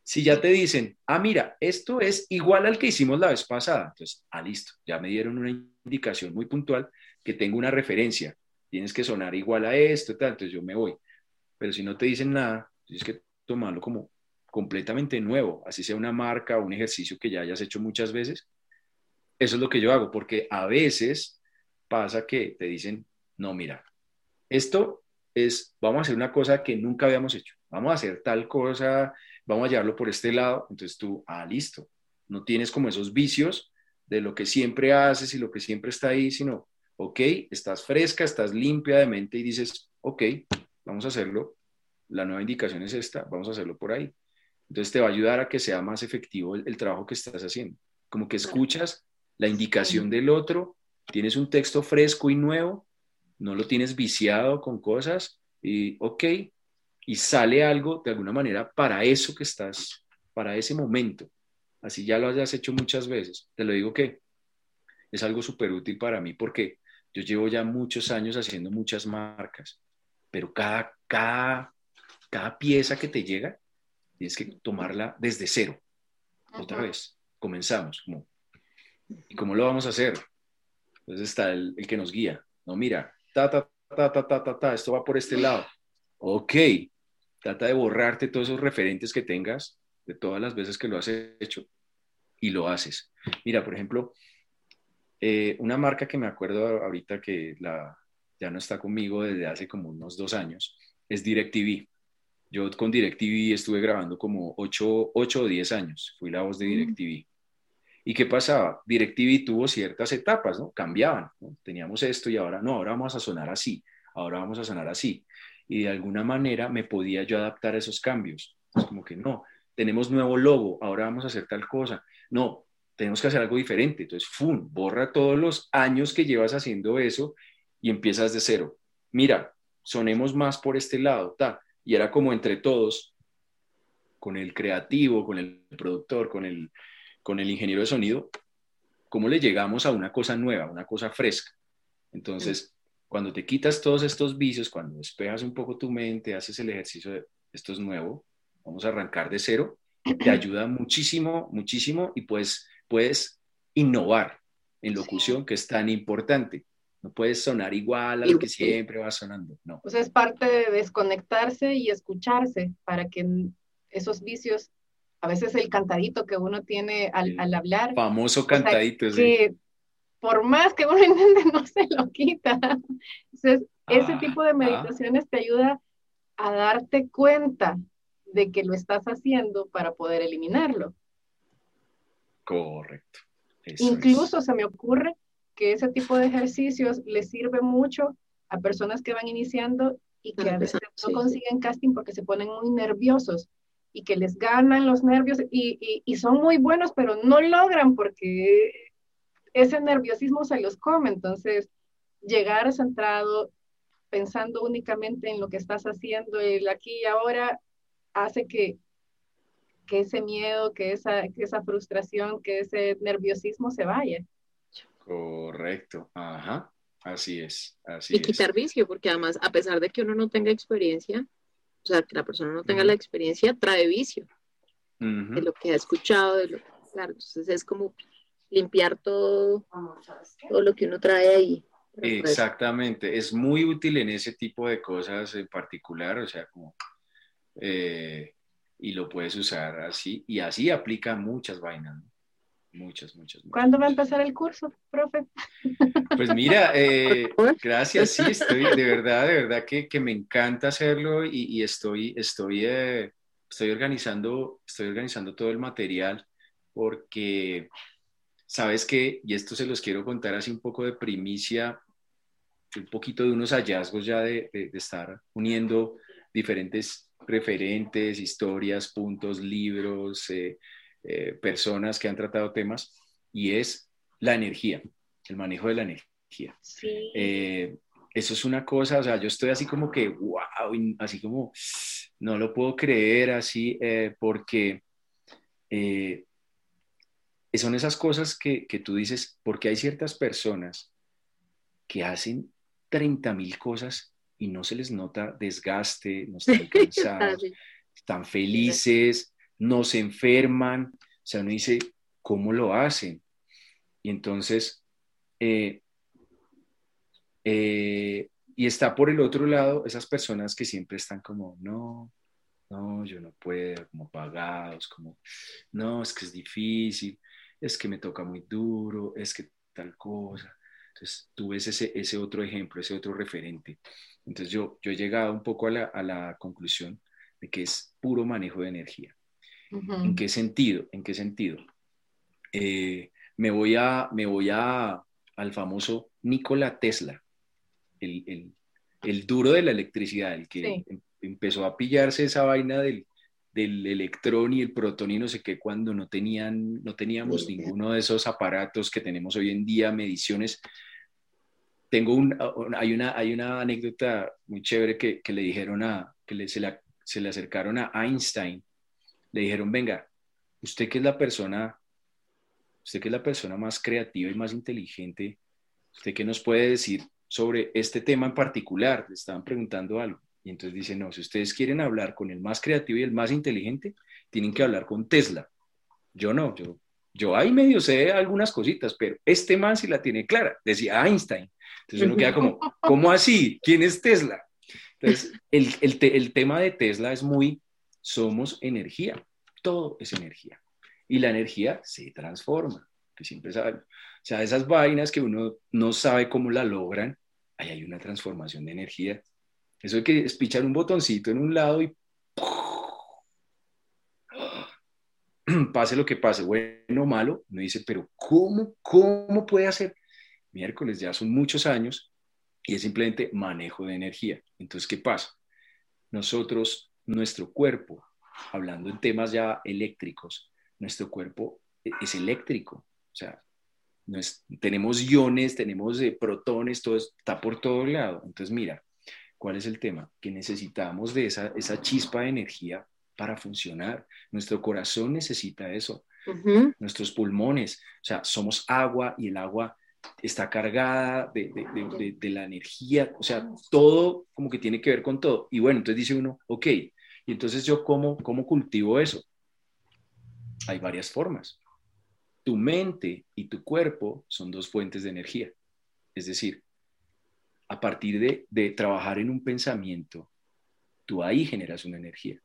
Speaker 4: si ya te dicen, ah, mira, esto es igual al que hicimos la vez pasada, entonces, ah, listo, ya me dieron una indicación muy puntual que tengo una referencia, tienes que sonar igual a esto, tal, entonces yo me voy. Pero si no te dicen nada, tienes que tomarlo como completamente nuevo, así sea una marca o un ejercicio que ya hayas hecho muchas veces. Eso es lo que yo hago, porque a veces pasa que te dicen, no, mira, esto es, vamos a hacer una cosa que nunca habíamos hecho, vamos a hacer tal cosa, vamos a llevarlo por este lado, entonces tú, ah, listo, no tienes como esos vicios de lo que siempre haces y lo que siempre está ahí, sino, ok, estás fresca, estás limpia de mente y dices, ok, vamos a hacerlo, la nueva indicación es esta, vamos a hacerlo por ahí. Entonces te va a ayudar a que sea más efectivo el, el trabajo que estás haciendo. Como que escuchas la indicación del otro tienes un texto fresco y nuevo, no lo tienes viciado con cosas y ok, y sale algo de alguna manera para eso que estás, para ese momento. Así ya lo hayas hecho muchas veces. Te lo digo que es algo súper útil para mí porque yo llevo ya muchos años haciendo muchas marcas, pero cada, cada, cada pieza que te llega, tienes que tomarla desde cero. Otra vez, comenzamos. ¿Y cómo lo vamos a hacer? Entonces está el, que nos guía. No, mira, ta, ta, ta, ta, ta, ta, ta, esto va por este lado. Ok, trata de borrarte todos esos referentes que tengas de todas las veces que lo has hecho y lo haces. Mira, por ejemplo, eh, una marca que me acuerdo ahorita que la, ya no está conmigo desde hace como unos dos años es DirecTV. Yo con DirecTV estuve grabando como 8, ocho o 10 años. Fui la voz de DirecTV. ¿Y qué pasaba? DirecTV tuvo ciertas etapas, ¿no? Cambiaban, Teníamos esto y ahora no, ahora vamos a sonar así, ahora vamos a sonar así. Y de alguna manera me podía yo adaptar a esos cambios. Es como que no, tenemos nuevo logo, ahora vamos a hacer tal cosa. No, tenemos que hacer algo diferente. Entonces, ¡fum! Borra todos los años que llevas haciendo eso y empiezas de cero. Mira, sonemos más por este lado, ta. Y era como entre todos, con el creativo, con el productor, con el, con el ingeniero de sonido, cómo le llegamos a una cosa nueva, una cosa fresca. Entonces, cuando te quitas todos estos vicios, cuando despejas un poco tu mente, haces el ejercicio de esto es nuevo, vamos a arrancar de cero, te ayuda muchísimo, muchísimo y pues puedes innovar en locución, que es tan importante. No puedes sonar igual a lo que siempre va sonando, no.
Speaker 3: O sea, es parte de desconectarse y escucharse para que esos vicios a veces el cantadito que uno tiene al, al hablar.
Speaker 4: Famoso cantadito,
Speaker 3: sí. Por más que uno intente, no se lo quita. Entonces, ese ah, tipo de meditaciones te ayuda a darte cuenta de que lo estás haciendo para poder eliminarlo.
Speaker 4: Correcto.
Speaker 3: Incluso se me ocurre que ese tipo de ejercicios les sirve mucho a personas que van iniciando y que a veces no consiguen casting porque se ponen muy nerviosos y que les ganan los nervios y, y, son muy buenos, pero no logran porque ese nerviosismo se los come. Entonces, llegar centrado, pensando únicamente en lo que estás haciendo, el aquí y ahora, hace que, que ese miedo, que esa, que esa frustración, que ese nerviosismo se vaya.
Speaker 4: Correcto, ajá, así es.
Speaker 5: y quitar vicio, porque además, a pesar de que uno no tenga experiencia, o sea, que la persona no tenga la experiencia, trae vicio de lo que ha escuchado, de lo claro, entonces es como limpiar todo, todo lo que uno trae ahí.
Speaker 4: Exactamente, es muy útil en ese tipo de cosas en particular, o sea, como, eh, y lo puedes usar así, y así aplica muchas vainas. ¿no? Muchas, muchas,
Speaker 3: ¿Cuándo va a empezar el curso, profe?
Speaker 4: Pues mira, eh, gracias, sí, estoy, de verdad, de verdad que, que me encanta hacerlo y, y estoy, estoy, eh, estoy, organizando, estoy organizando todo el material porque, sabes que, y esto se los quiero contar así un poco de primicia, un poquito de unos hallazgos ya de, de, de estar uniendo diferentes referentes, historias, puntos, libros, eh, eh, personas que han tratado temas, y es la energía, el manejo de la energía. Eh, eso es una cosa, o sea, yo estoy así como que, wow, así como, no lo puedo creer así, porque son esas cosas que, que, tú dices, porque hay ciertas personas que hacen 30 mil cosas y no se les nota desgaste, no están cansados, están felices, no se enferman. O sea, uno dice, ¿cómo lo hacen? Y entonces, eh, eh, y está por el otro lado esas personas que siempre están como, no, no, yo no puedo, como pagados, como, no, es que es difícil, es que me toca muy duro, es que tal cosa. Entonces, tú ves ese, ese otro ejemplo, ese otro referente. Entonces, yo, yo he llegado un poco a la, a la conclusión de que es puro manejo de energía. ¿En qué sentido? ¿En qué sentido? Eh, me voy, a, me voy a, al famoso Nikola Tesla, el, el, el, duro de la electricidad, el que em, empezó a pillarse esa vaina del, del, electrón y el protón y no sé qué cuando no, tenían, no teníamos ninguno de esos aparatos que tenemos hoy en día, mediciones. Tengo un, hay, una, hay una anécdota muy chévere que, que le dijeron a, que le, se, la, se le acercaron a Einstein le dijeron, venga, usted que es la persona, usted que es la persona más creativa y más inteligente, ¿usted qué nos puede decir sobre este tema en particular? Le estaban preguntando algo. Y entonces dice, no, si ustedes quieren hablar con el más creativo y el más inteligente, tienen que hablar con Tesla. Yo no, yo, yo ahí medio sé algunas cositas, pero este man sí la tiene clara, decía Einstein. Entonces uno queda como, ¿cómo así? ¿Quién es Tesla? Entonces, el, el, el tema de Tesla es muy somos energía, todo es energía. Y la energía se transforma, que siempre saben. O sea, esas vainas que uno no sabe cómo la logran, ahí hay una transformación de energía. Eso hay que espichar un botoncito en un lado y pase lo que pase, bueno o malo, uno dice, pero ¿cómo, cómo puede hacer? Miércoles ya son muchos años y es simplemente manejo de energía. Entonces, ¿qué pasa? Nosotros nuestro cuerpo, hablando en temas ya eléctricos, nuestro cuerpo e-, es eléctrico, o sea, tenemos iones, tenemos eh, protones, todo está por todo lado. Entonces, mira, ¿cuál es el tema? Que necesitamos de esa, esa chispa de energía para funcionar. Nuestro corazón necesita eso, nuestros pulmones, o sea, somos agua y el agua está cargada de, de, de, la energía, o sea, todo como que tiene que ver con todo. Y bueno, entonces dice uno, ok, y entonces yo, ¿cómo, cómo cultivo eso? Hay varias formas. Tu mente y tu cuerpo son dos fuentes de energía. Es decir, a partir de, de trabajar en un pensamiento, tú ahí generas una energía,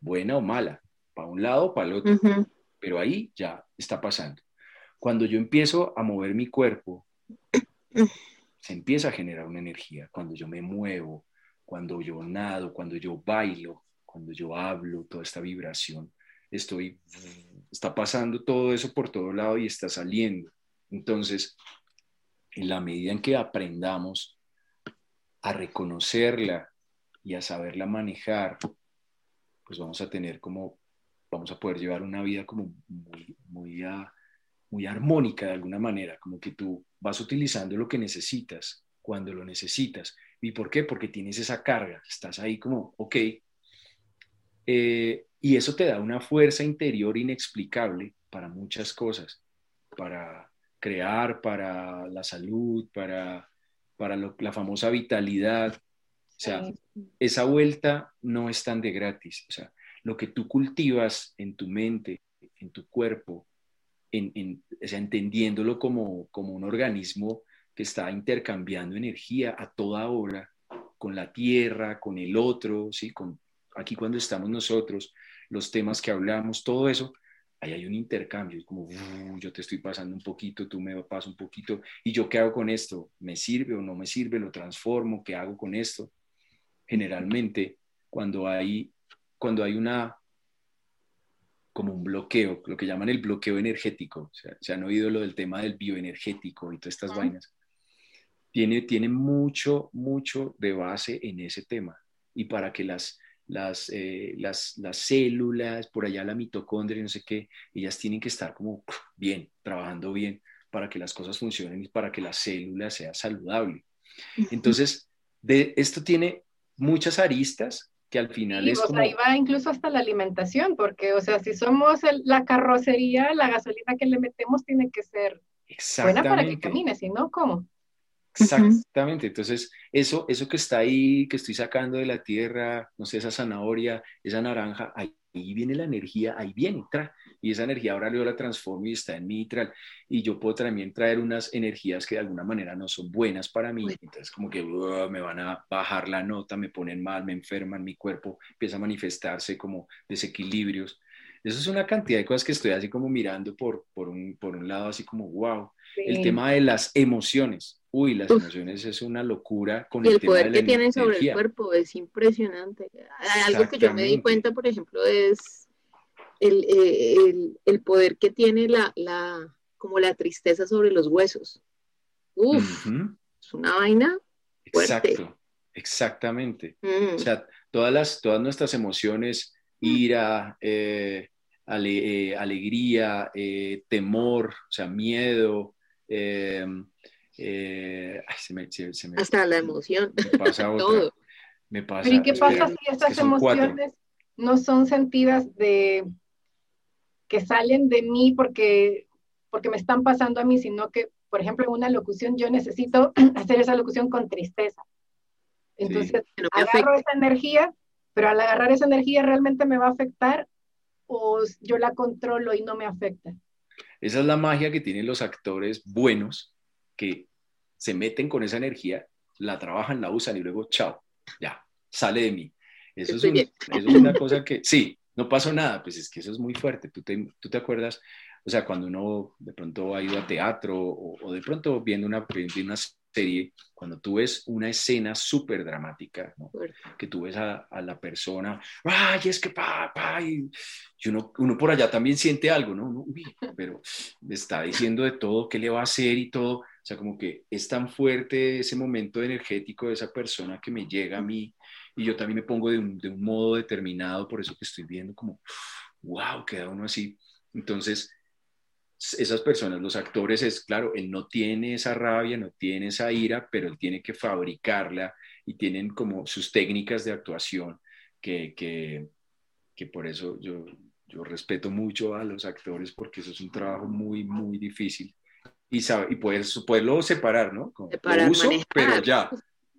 Speaker 4: buena o mala. para un lado o para el otro, pero ahí ya está pasando. Cuando yo empiezo a mover mi cuerpo, se empieza a generar una energía. Cuando yo me muevo, cuando yo nado, cuando yo bailo, cuando yo hablo, toda esta vibración, estoy, está pasando todo eso por todo lado y está saliendo. Entonces, en la medida en que aprendamos a reconocerla y a saberla manejar, pues vamos a tener como, vamos a poder llevar una vida como muy, muy, ah, muy armónica de alguna manera, como que tú vas utilizando lo que necesitas cuando lo necesitas. ¿Y por qué? Porque tienes esa carga, estás ahí como, ok, eh, y eso te da una fuerza interior inexplicable para muchas cosas, para crear, para la salud, para, para la famosa vitalidad. O sea, esa vuelta no es tan de gratis. O sea, lo que tú cultivas en tu mente, en tu cuerpo, en, entendiéndolo como, como un organismo que está intercambiando energía a toda hora con la tierra, con el otro, ¿sí? con, aquí cuando estamos nosotros, los temas que hablamos, todo eso, ahí hay un intercambio, es como yo te estoy pasando un poquito, tú me pasas un poquito, y yo qué hago con esto, me sirve o no me sirve, lo transformo, qué hago con esto. Generalmente, cuando hay, cuando hay una, como un bloqueo, lo que llaman el bloqueo energético, o sea, se han oído lo del tema del bioenergético y todas estas vainas, tiene, tiene mucho, mucho de base en ese tema. Y para que las, eh, las, las, células, por allá la mitocondria, no sé qué, ellas tienen que estar como bien, trabajando bien para que las cosas funcionen y para que la célula sea saludable. Entonces, de, esto tiene muchas aristas que al final es como...
Speaker 3: Ahí va incluso hasta la alimentación, porque, o sea, si somos la carrocería, la gasolina que le metemos tiene que ser buena para que camine, si no, ¿cómo?
Speaker 4: Exactamente, entonces eso, eso que está ahí, que estoy sacando de la tierra, no sé, esa zanahoria, esa naranja, ahí, viene la energía, ahí viene, tra, y esa energía ahora yo la transformo y está en mi mitral, y yo puedo también traer unas energías que de alguna manera no son buenas para mí, entonces como que me van a bajar la nota, me ponen mal, me enferman, mi cuerpo empieza a manifestarse como desequilibrios. Eso es una cantidad de cosas que estoy así como mirando por, por, un, por un lado, así como, wow, el tema de las emociones Uy, las emociones es una locura
Speaker 5: con el, el poder que tienen sobre el cuerpo es impresionante. Algo que yo me di cuenta, por ejemplo, es el, el, el poder que tiene la, la, como la tristeza sobre los huesos. Uf, es una vaina. Fuerte. Exacto,
Speaker 4: exactamente. O mm. sea, todas, las, todas nuestras emociones, mm. ira, eh, eh, alegría, eh, temor, o sea, miedo,
Speaker 5: eh, Hasta la emoción. Me pasa
Speaker 3: Todo. Me pasa, ¿Y qué pasa si esas emociones no son sentidas de que salen de mí porque, porque me están pasando a mí, sino que, por ejemplo, en una locución yo necesito hacer esa locución con tristeza. Entonces, agarro esa energía, pero al agarrar esa energía realmente me va a afectar o yo la controlo y no me afecta.
Speaker 4: Esa es la magia que tienen los actores buenos que se meten con esa energía, la trabajan, la usan y luego, chao, ya, sale de mí. Eso es, una cosa que, sí, no pasó nada, pues es que eso es muy fuerte. Tú te, tú te acuerdas, o sea, cuando uno de pronto ha ido a teatro o, de pronto viendo una, una serie, cuando tú ves una escena súper dramática, que tú ves a, la persona, ay, es que papá, y, uno, uno, por allá también siente algo, ¿no? Uy, pero le está diciendo de todo, qué le va a hacer y todo, o sea, como que es tan fuerte ese momento energético de esa persona que me llega a mí y yo también me pongo de un, de un modo determinado, por eso que estoy viendo como, wow, queda uno así. Entonces, esas personas, los actores, es claro, él no tiene esa rabia, no tiene esa ira, pero él tiene que fabricarla y tienen como sus técnicas de actuación que, que, que por eso yo, yo respeto mucho a los actores porque eso es un trabajo muy, muy difícil y, sabe, y poder, poderlo separar, ¿no?
Speaker 5: separar, uso,
Speaker 4: pero ya,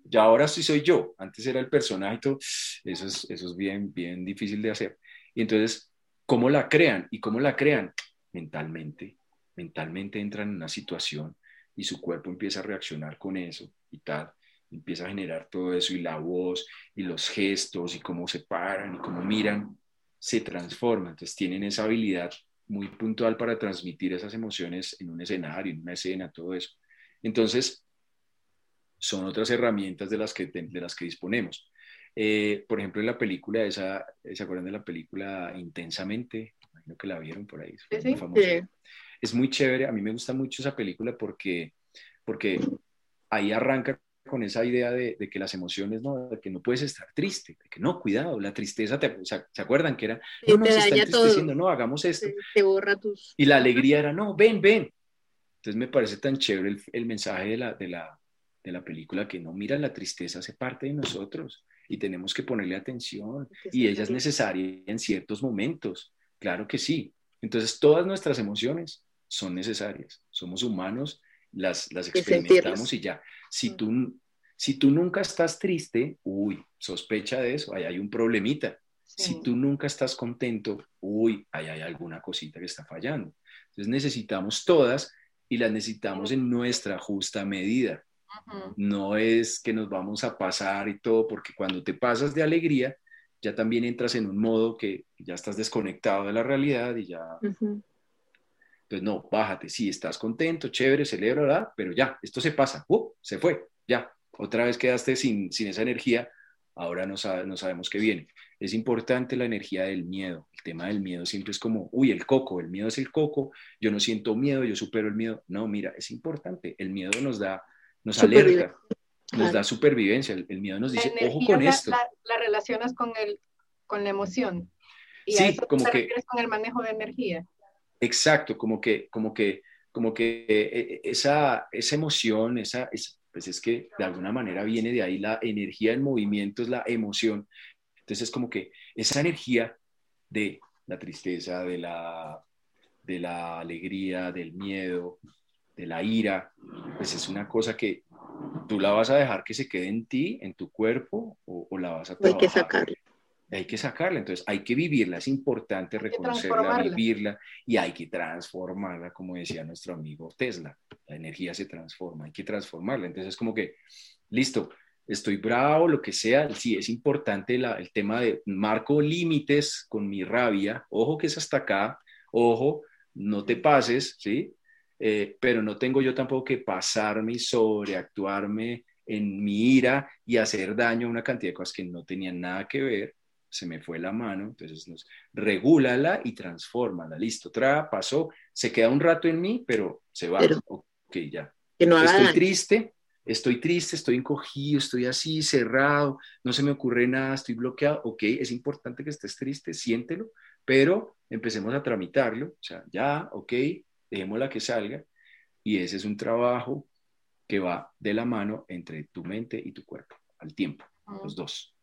Speaker 4: ya ahora sí soy yo, antes era el personaje y todo, eso es, eso es bien, bien difícil de hacer. Y entonces, ¿cómo la crean? ¿Y cómo la crean? Mentalmente, mentalmente entran en una situación y su cuerpo empieza a reaccionar con eso y tal, empieza a generar todo eso y la voz y los gestos y cómo se paran y cómo miran, se transforma. Entonces tienen esa habilidad muy puntual para transmitir esas emociones en un escenario, en una escena, todo eso. Entonces, son otras herramientas de las que, de las que disponemos. Eh, por ejemplo, en la película, esa, ¿se acuerdan de la película Intensamente? Imagino que la vieron por ahí. Es, muy es muy chévere, a mí me gusta mucho esa película porque, porque ahí arranca con esa idea de, que las emociones, ¿no? De que no puedes estar triste, de que no, cuidado, la tristeza, te, ¿se acuerdan que era? No, no, se está no, hagamos esto.
Speaker 5: Te, borra tus...
Speaker 4: Y la alegría era, no, ven, ven. Entonces me parece tan chévere el, mensaje de la, de, la, de la película que no, mira, la tristeza hace parte de nosotros y tenemos que ponerle atención y ella es necesaria en ciertos momentos, claro que sí. Entonces todas nuestras emociones son necesarias, somos humanos las, las experimentamos y ya. Si mm. tú, si tú nunca estás triste, uy, sospecha de eso, ahí hay un problemita. Si tú nunca estás contento, uy, ahí hay alguna cosita que está fallando. Entonces necesitamos todas y las necesitamos en nuestra justa medida. No es que nos vamos a pasar y todo, porque cuando te pasas de alegría, ya también entras en un modo que ya estás desconectado de la realidad y ya entonces, no, bájate, sí, estás contento, chévere, celebra, ¿verdad? Pero ya, esto se pasa, ¡uh! se fue, ya, otra vez quedaste sin, sin esa energía, ahora no, no sabemos qué viene. Es importante la energía del miedo. El tema del miedo siempre es como, uy, el coco, el miedo es el coco, yo no siento miedo, yo supero el miedo. No, mira, es importante. El miedo nos da, nos alerta, nos da supervivencia. El, miedo nos dice, ojo con esto.
Speaker 3: La, relacionas con, el, con la emoción. Y sí, como que... con el manejo de energía.
Speaker 4: Exacto, como que, como que, como que eh, eh, esa, esa emoción, esa, pues es que de alguna manera viene de ahí la energía del movimiento, es la emoción. Entonces es como que esa energía de la tristeza, de la, de la alegría, del miedo, de la ira, pues es una cosa que tú la vas a dejar que se quede en ti, en tu cuerpo, o, la vas a
Speaker 5: trabajar. Hay que sacarla
Speaker 4: hay que sacarla, entonces hay que vivirla, es importante reconocerla, vivirla y hay que transformarla, como decía nuestro amigo Tesla, la energía se transforma, hay que transformarla, entonces es como que, listo, estoy bravo, lo que sea, sí, es importante el tema de marco límites con mi rabia, ojo que es hasta acá, ojo, no te pases, ¿sí? Eh, pero no tengo yo tampoco que pasarme y sobreactuarme en mi ira y hacer daño a una cantidad de cosas que no tenían nada que ver, se me fue la mano, entonces nos regúlala y transfórmala, listo, tra, pasó, se queda un rato en mí, pero se va, ok, ya. estoy triste, estoy triste, estoy encogido, estoy así, cerrado, no se me ocurre nada, estoy bloqueado, ok, es importante que estés triste, siéntelo, pero empecemos a tramitarlo, o sea, ya, ok, dejémosla que salga, y ese es un trabajo que va de la mano entre tu mente y tu cuerpo, al tiempo, los dos.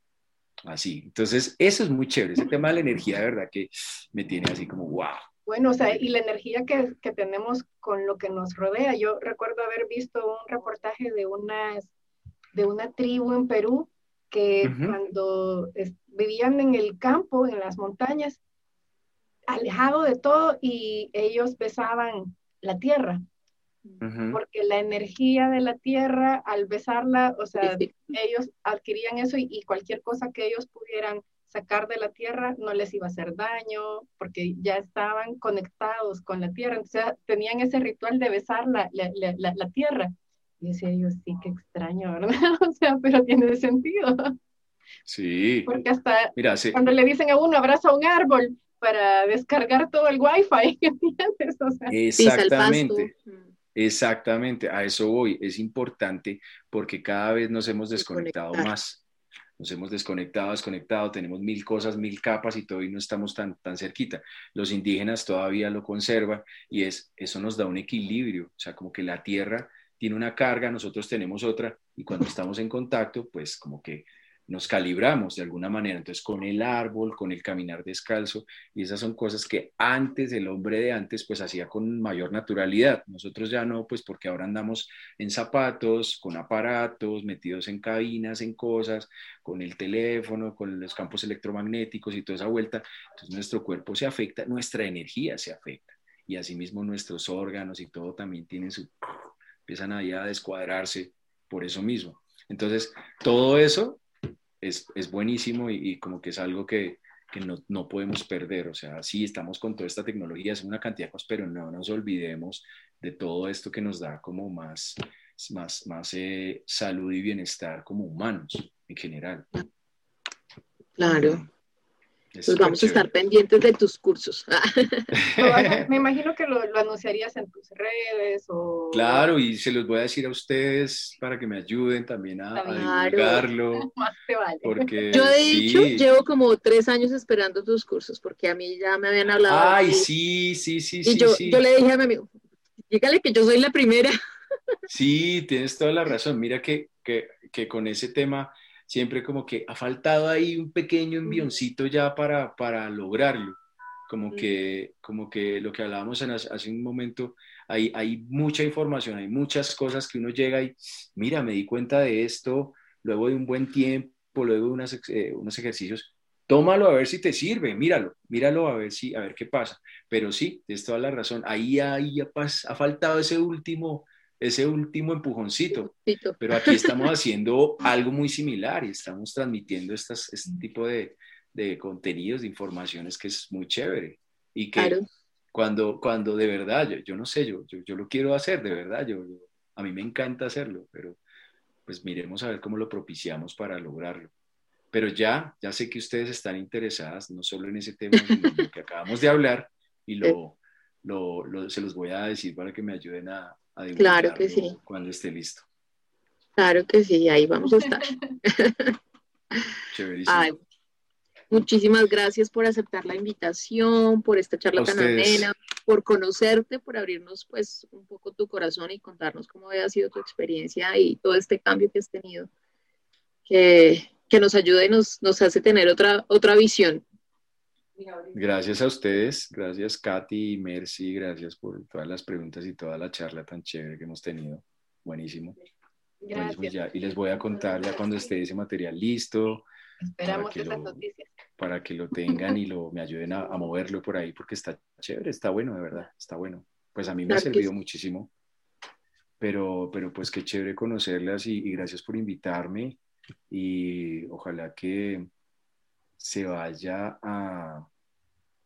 Speaker 4: Así. Entonces, eso es muy chévere. Ese tema de la energía, de verdad, que me tiene así como, wow.
Speaker 3: Bueno, o sea, y la energía que, que tenemos con lo que nos rodea. Yo recuerdo haber visto un reportaje de, unas, de una tribu en Perú que cuando vivían en el campo, en las montañas, alejado de todo, y ellos besaban la tierra porque la energía de la tierra, al besarla, o sea, ellos adquirían eso y, cualquier cosa que ellos pudieran sacar de la tierra no les iba a hacer daño, porque ya estaban conectados con la tierra, entonces tenían ese ritual de besar la, la, la, la tierra. Y decía yo, sí, qué extraño, ¿verdad? o sea, pero tiene sentido.
Speaker 4: Sí.
Speaker 3: Porque hasta cuando le dicen a uno, abraza un árbol para descargar todo el wifi, ¿entiendes? O
Speaker 4: sea, Exactamente. Exactamente, a eso voy. Es importante porque cada vez nos hemos desconectado más. Nos hemos desconectado, desconectado, tenemos mil cosas, mil capas y y no estamos tan, tan cerquita. Los indígenas todavía lo conservan y es, eso nos da un equilibrio, o sea, como que la tierra tiene una carga, nosotros tenemos otra y cuando estamos en contacto, pues como que nos calibramos de alguna manera, entonces con el árbol, con el caminar descalzo, y esas son cosas que antes, el hombre de antes, pues hacía con mayor naturalidad. Nosotros ya no, pues porque ahora andamos en zapatos, con aparatos, metidos en cabinas, en cosas, con el teléfono, con los campos electromagnéticos y toda esa vuelta, entonces nuestro cuerpo se afecta, nuestra energía se afecta, y asimismo nuestros órganos y todo también tienen su, empiezan ahí a descuadrarse por eso mismo. Entonces, todo eso es, es buenísimo y, como que es algo que, que no, no, podemos perder. O sea, sí, estamos con toda esta tecnología, es una cantidad de cosas, pero no nos olvidemos de todo esto que nos da como más, más, más eh, salud y bienestar como humanos en general.
Speaker 2: Claro. Pues vamos a estar pendientes de tus cursos.
Speaker 6: me imagino que lo, anunciarías en tus redes o...
Speaker 4: Claro, y se los voy a decir a ustedes para que me ayuden también a, divulgarlo. Porque,
Speaker 2: Yo de hecho llevo como tres años esperando tus cursos porque a mí ya me habían hablado.
Speaker 4: Ay, sí, sí, sí,
Speaker 2: y
Speaker 4: sí.
Speaker 2: Yo, yo le dije a mi amigo, dígale que yo soy la primera.
Speaker 4: Sí, tienes toda la razón. Mira que, que, que con ese tema siempre como que ha faltado ahí un pequeño envioncito ya para, para lograrlo. Como que, como que lo que hablábamos hace un momento, hay, hay mucha información, hay muchas cosas que uno llega y, mira, me di cuenta de esto, luego de un buen tiempo, luego de unas, eh, unos ejercicios, tómalo a ver si te sirve, míralo, míralo a ver, si, a ver qué pasa. Pero sí, tienes toda la razón, ahí, ahí ha, ha faltado ese último, ese último empujoncito. Pero aquí estamos haciendo algo muy similar y estamos transmitiendo estas, este tipo de, de, contenidos, de informaciones que es muy chévere. Y que cuando, cuando de verdad, yo, yo no sé, yo, yo, yo, lo quiero hacer, de verdad, yo, a mí me encanta hacerlo, pero pues miremos a ver cómo lo propiciamos para lograrlo. Pero ya, ya sé que ustedes están interesadas no solo en ese tema, sino en lo que acabamos de hablar y lo, lo, lo, se los voy a decir para que me ayuden a,
Speaker 2: claro que sí.
Speaker 4: Cuando esté listo.
Speaker 2: Claro que sí, ahí vamos a estar.
Speaker 4: Chéverísimo.
Speaker 2: muchísimas gracias por aceptar la invitación, por esta charla tan amena, por conocerte, por abrirnos pues un poco tu corazón y contarnos cómo había sido tu experiencia y todo este cambio que has tenido, que, que nos ayuda y nos, nos hace tener otra, otra visión
Speaker 4: Gracias a ustedes, gracias Katy y Mercy, gracias por todas las preguntas y toda la charla tan chévere que hemos tenido. Buenísimo. Y les voy a contar ya cuando esté ese material listo.
Speaker 6: Esperamos esas noticias.
Speaker 4: Para que lo tengan y lo, me ayuden a, moverlo por ahí porque está chévere, está bueno, de verdad, está bueno. Pues a mí me ha servido muchísimo. Pero, pero pues qué chévere conocerlas y gracias por invitarme y ojalá que se vaya a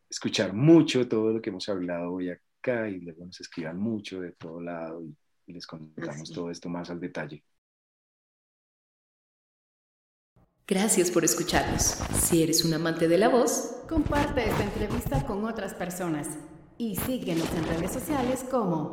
Speaker 4: escuchar mucho todo lo que hemos hablado hoy acá y luego nos escriban mucho de todo lado y, les contamos todo esto más al detalle.
Speaker 3: Gracias por escucharnos. Si eres un amante de la voz, comparte esta entrevista con otras personas y síguenos en redes sociales como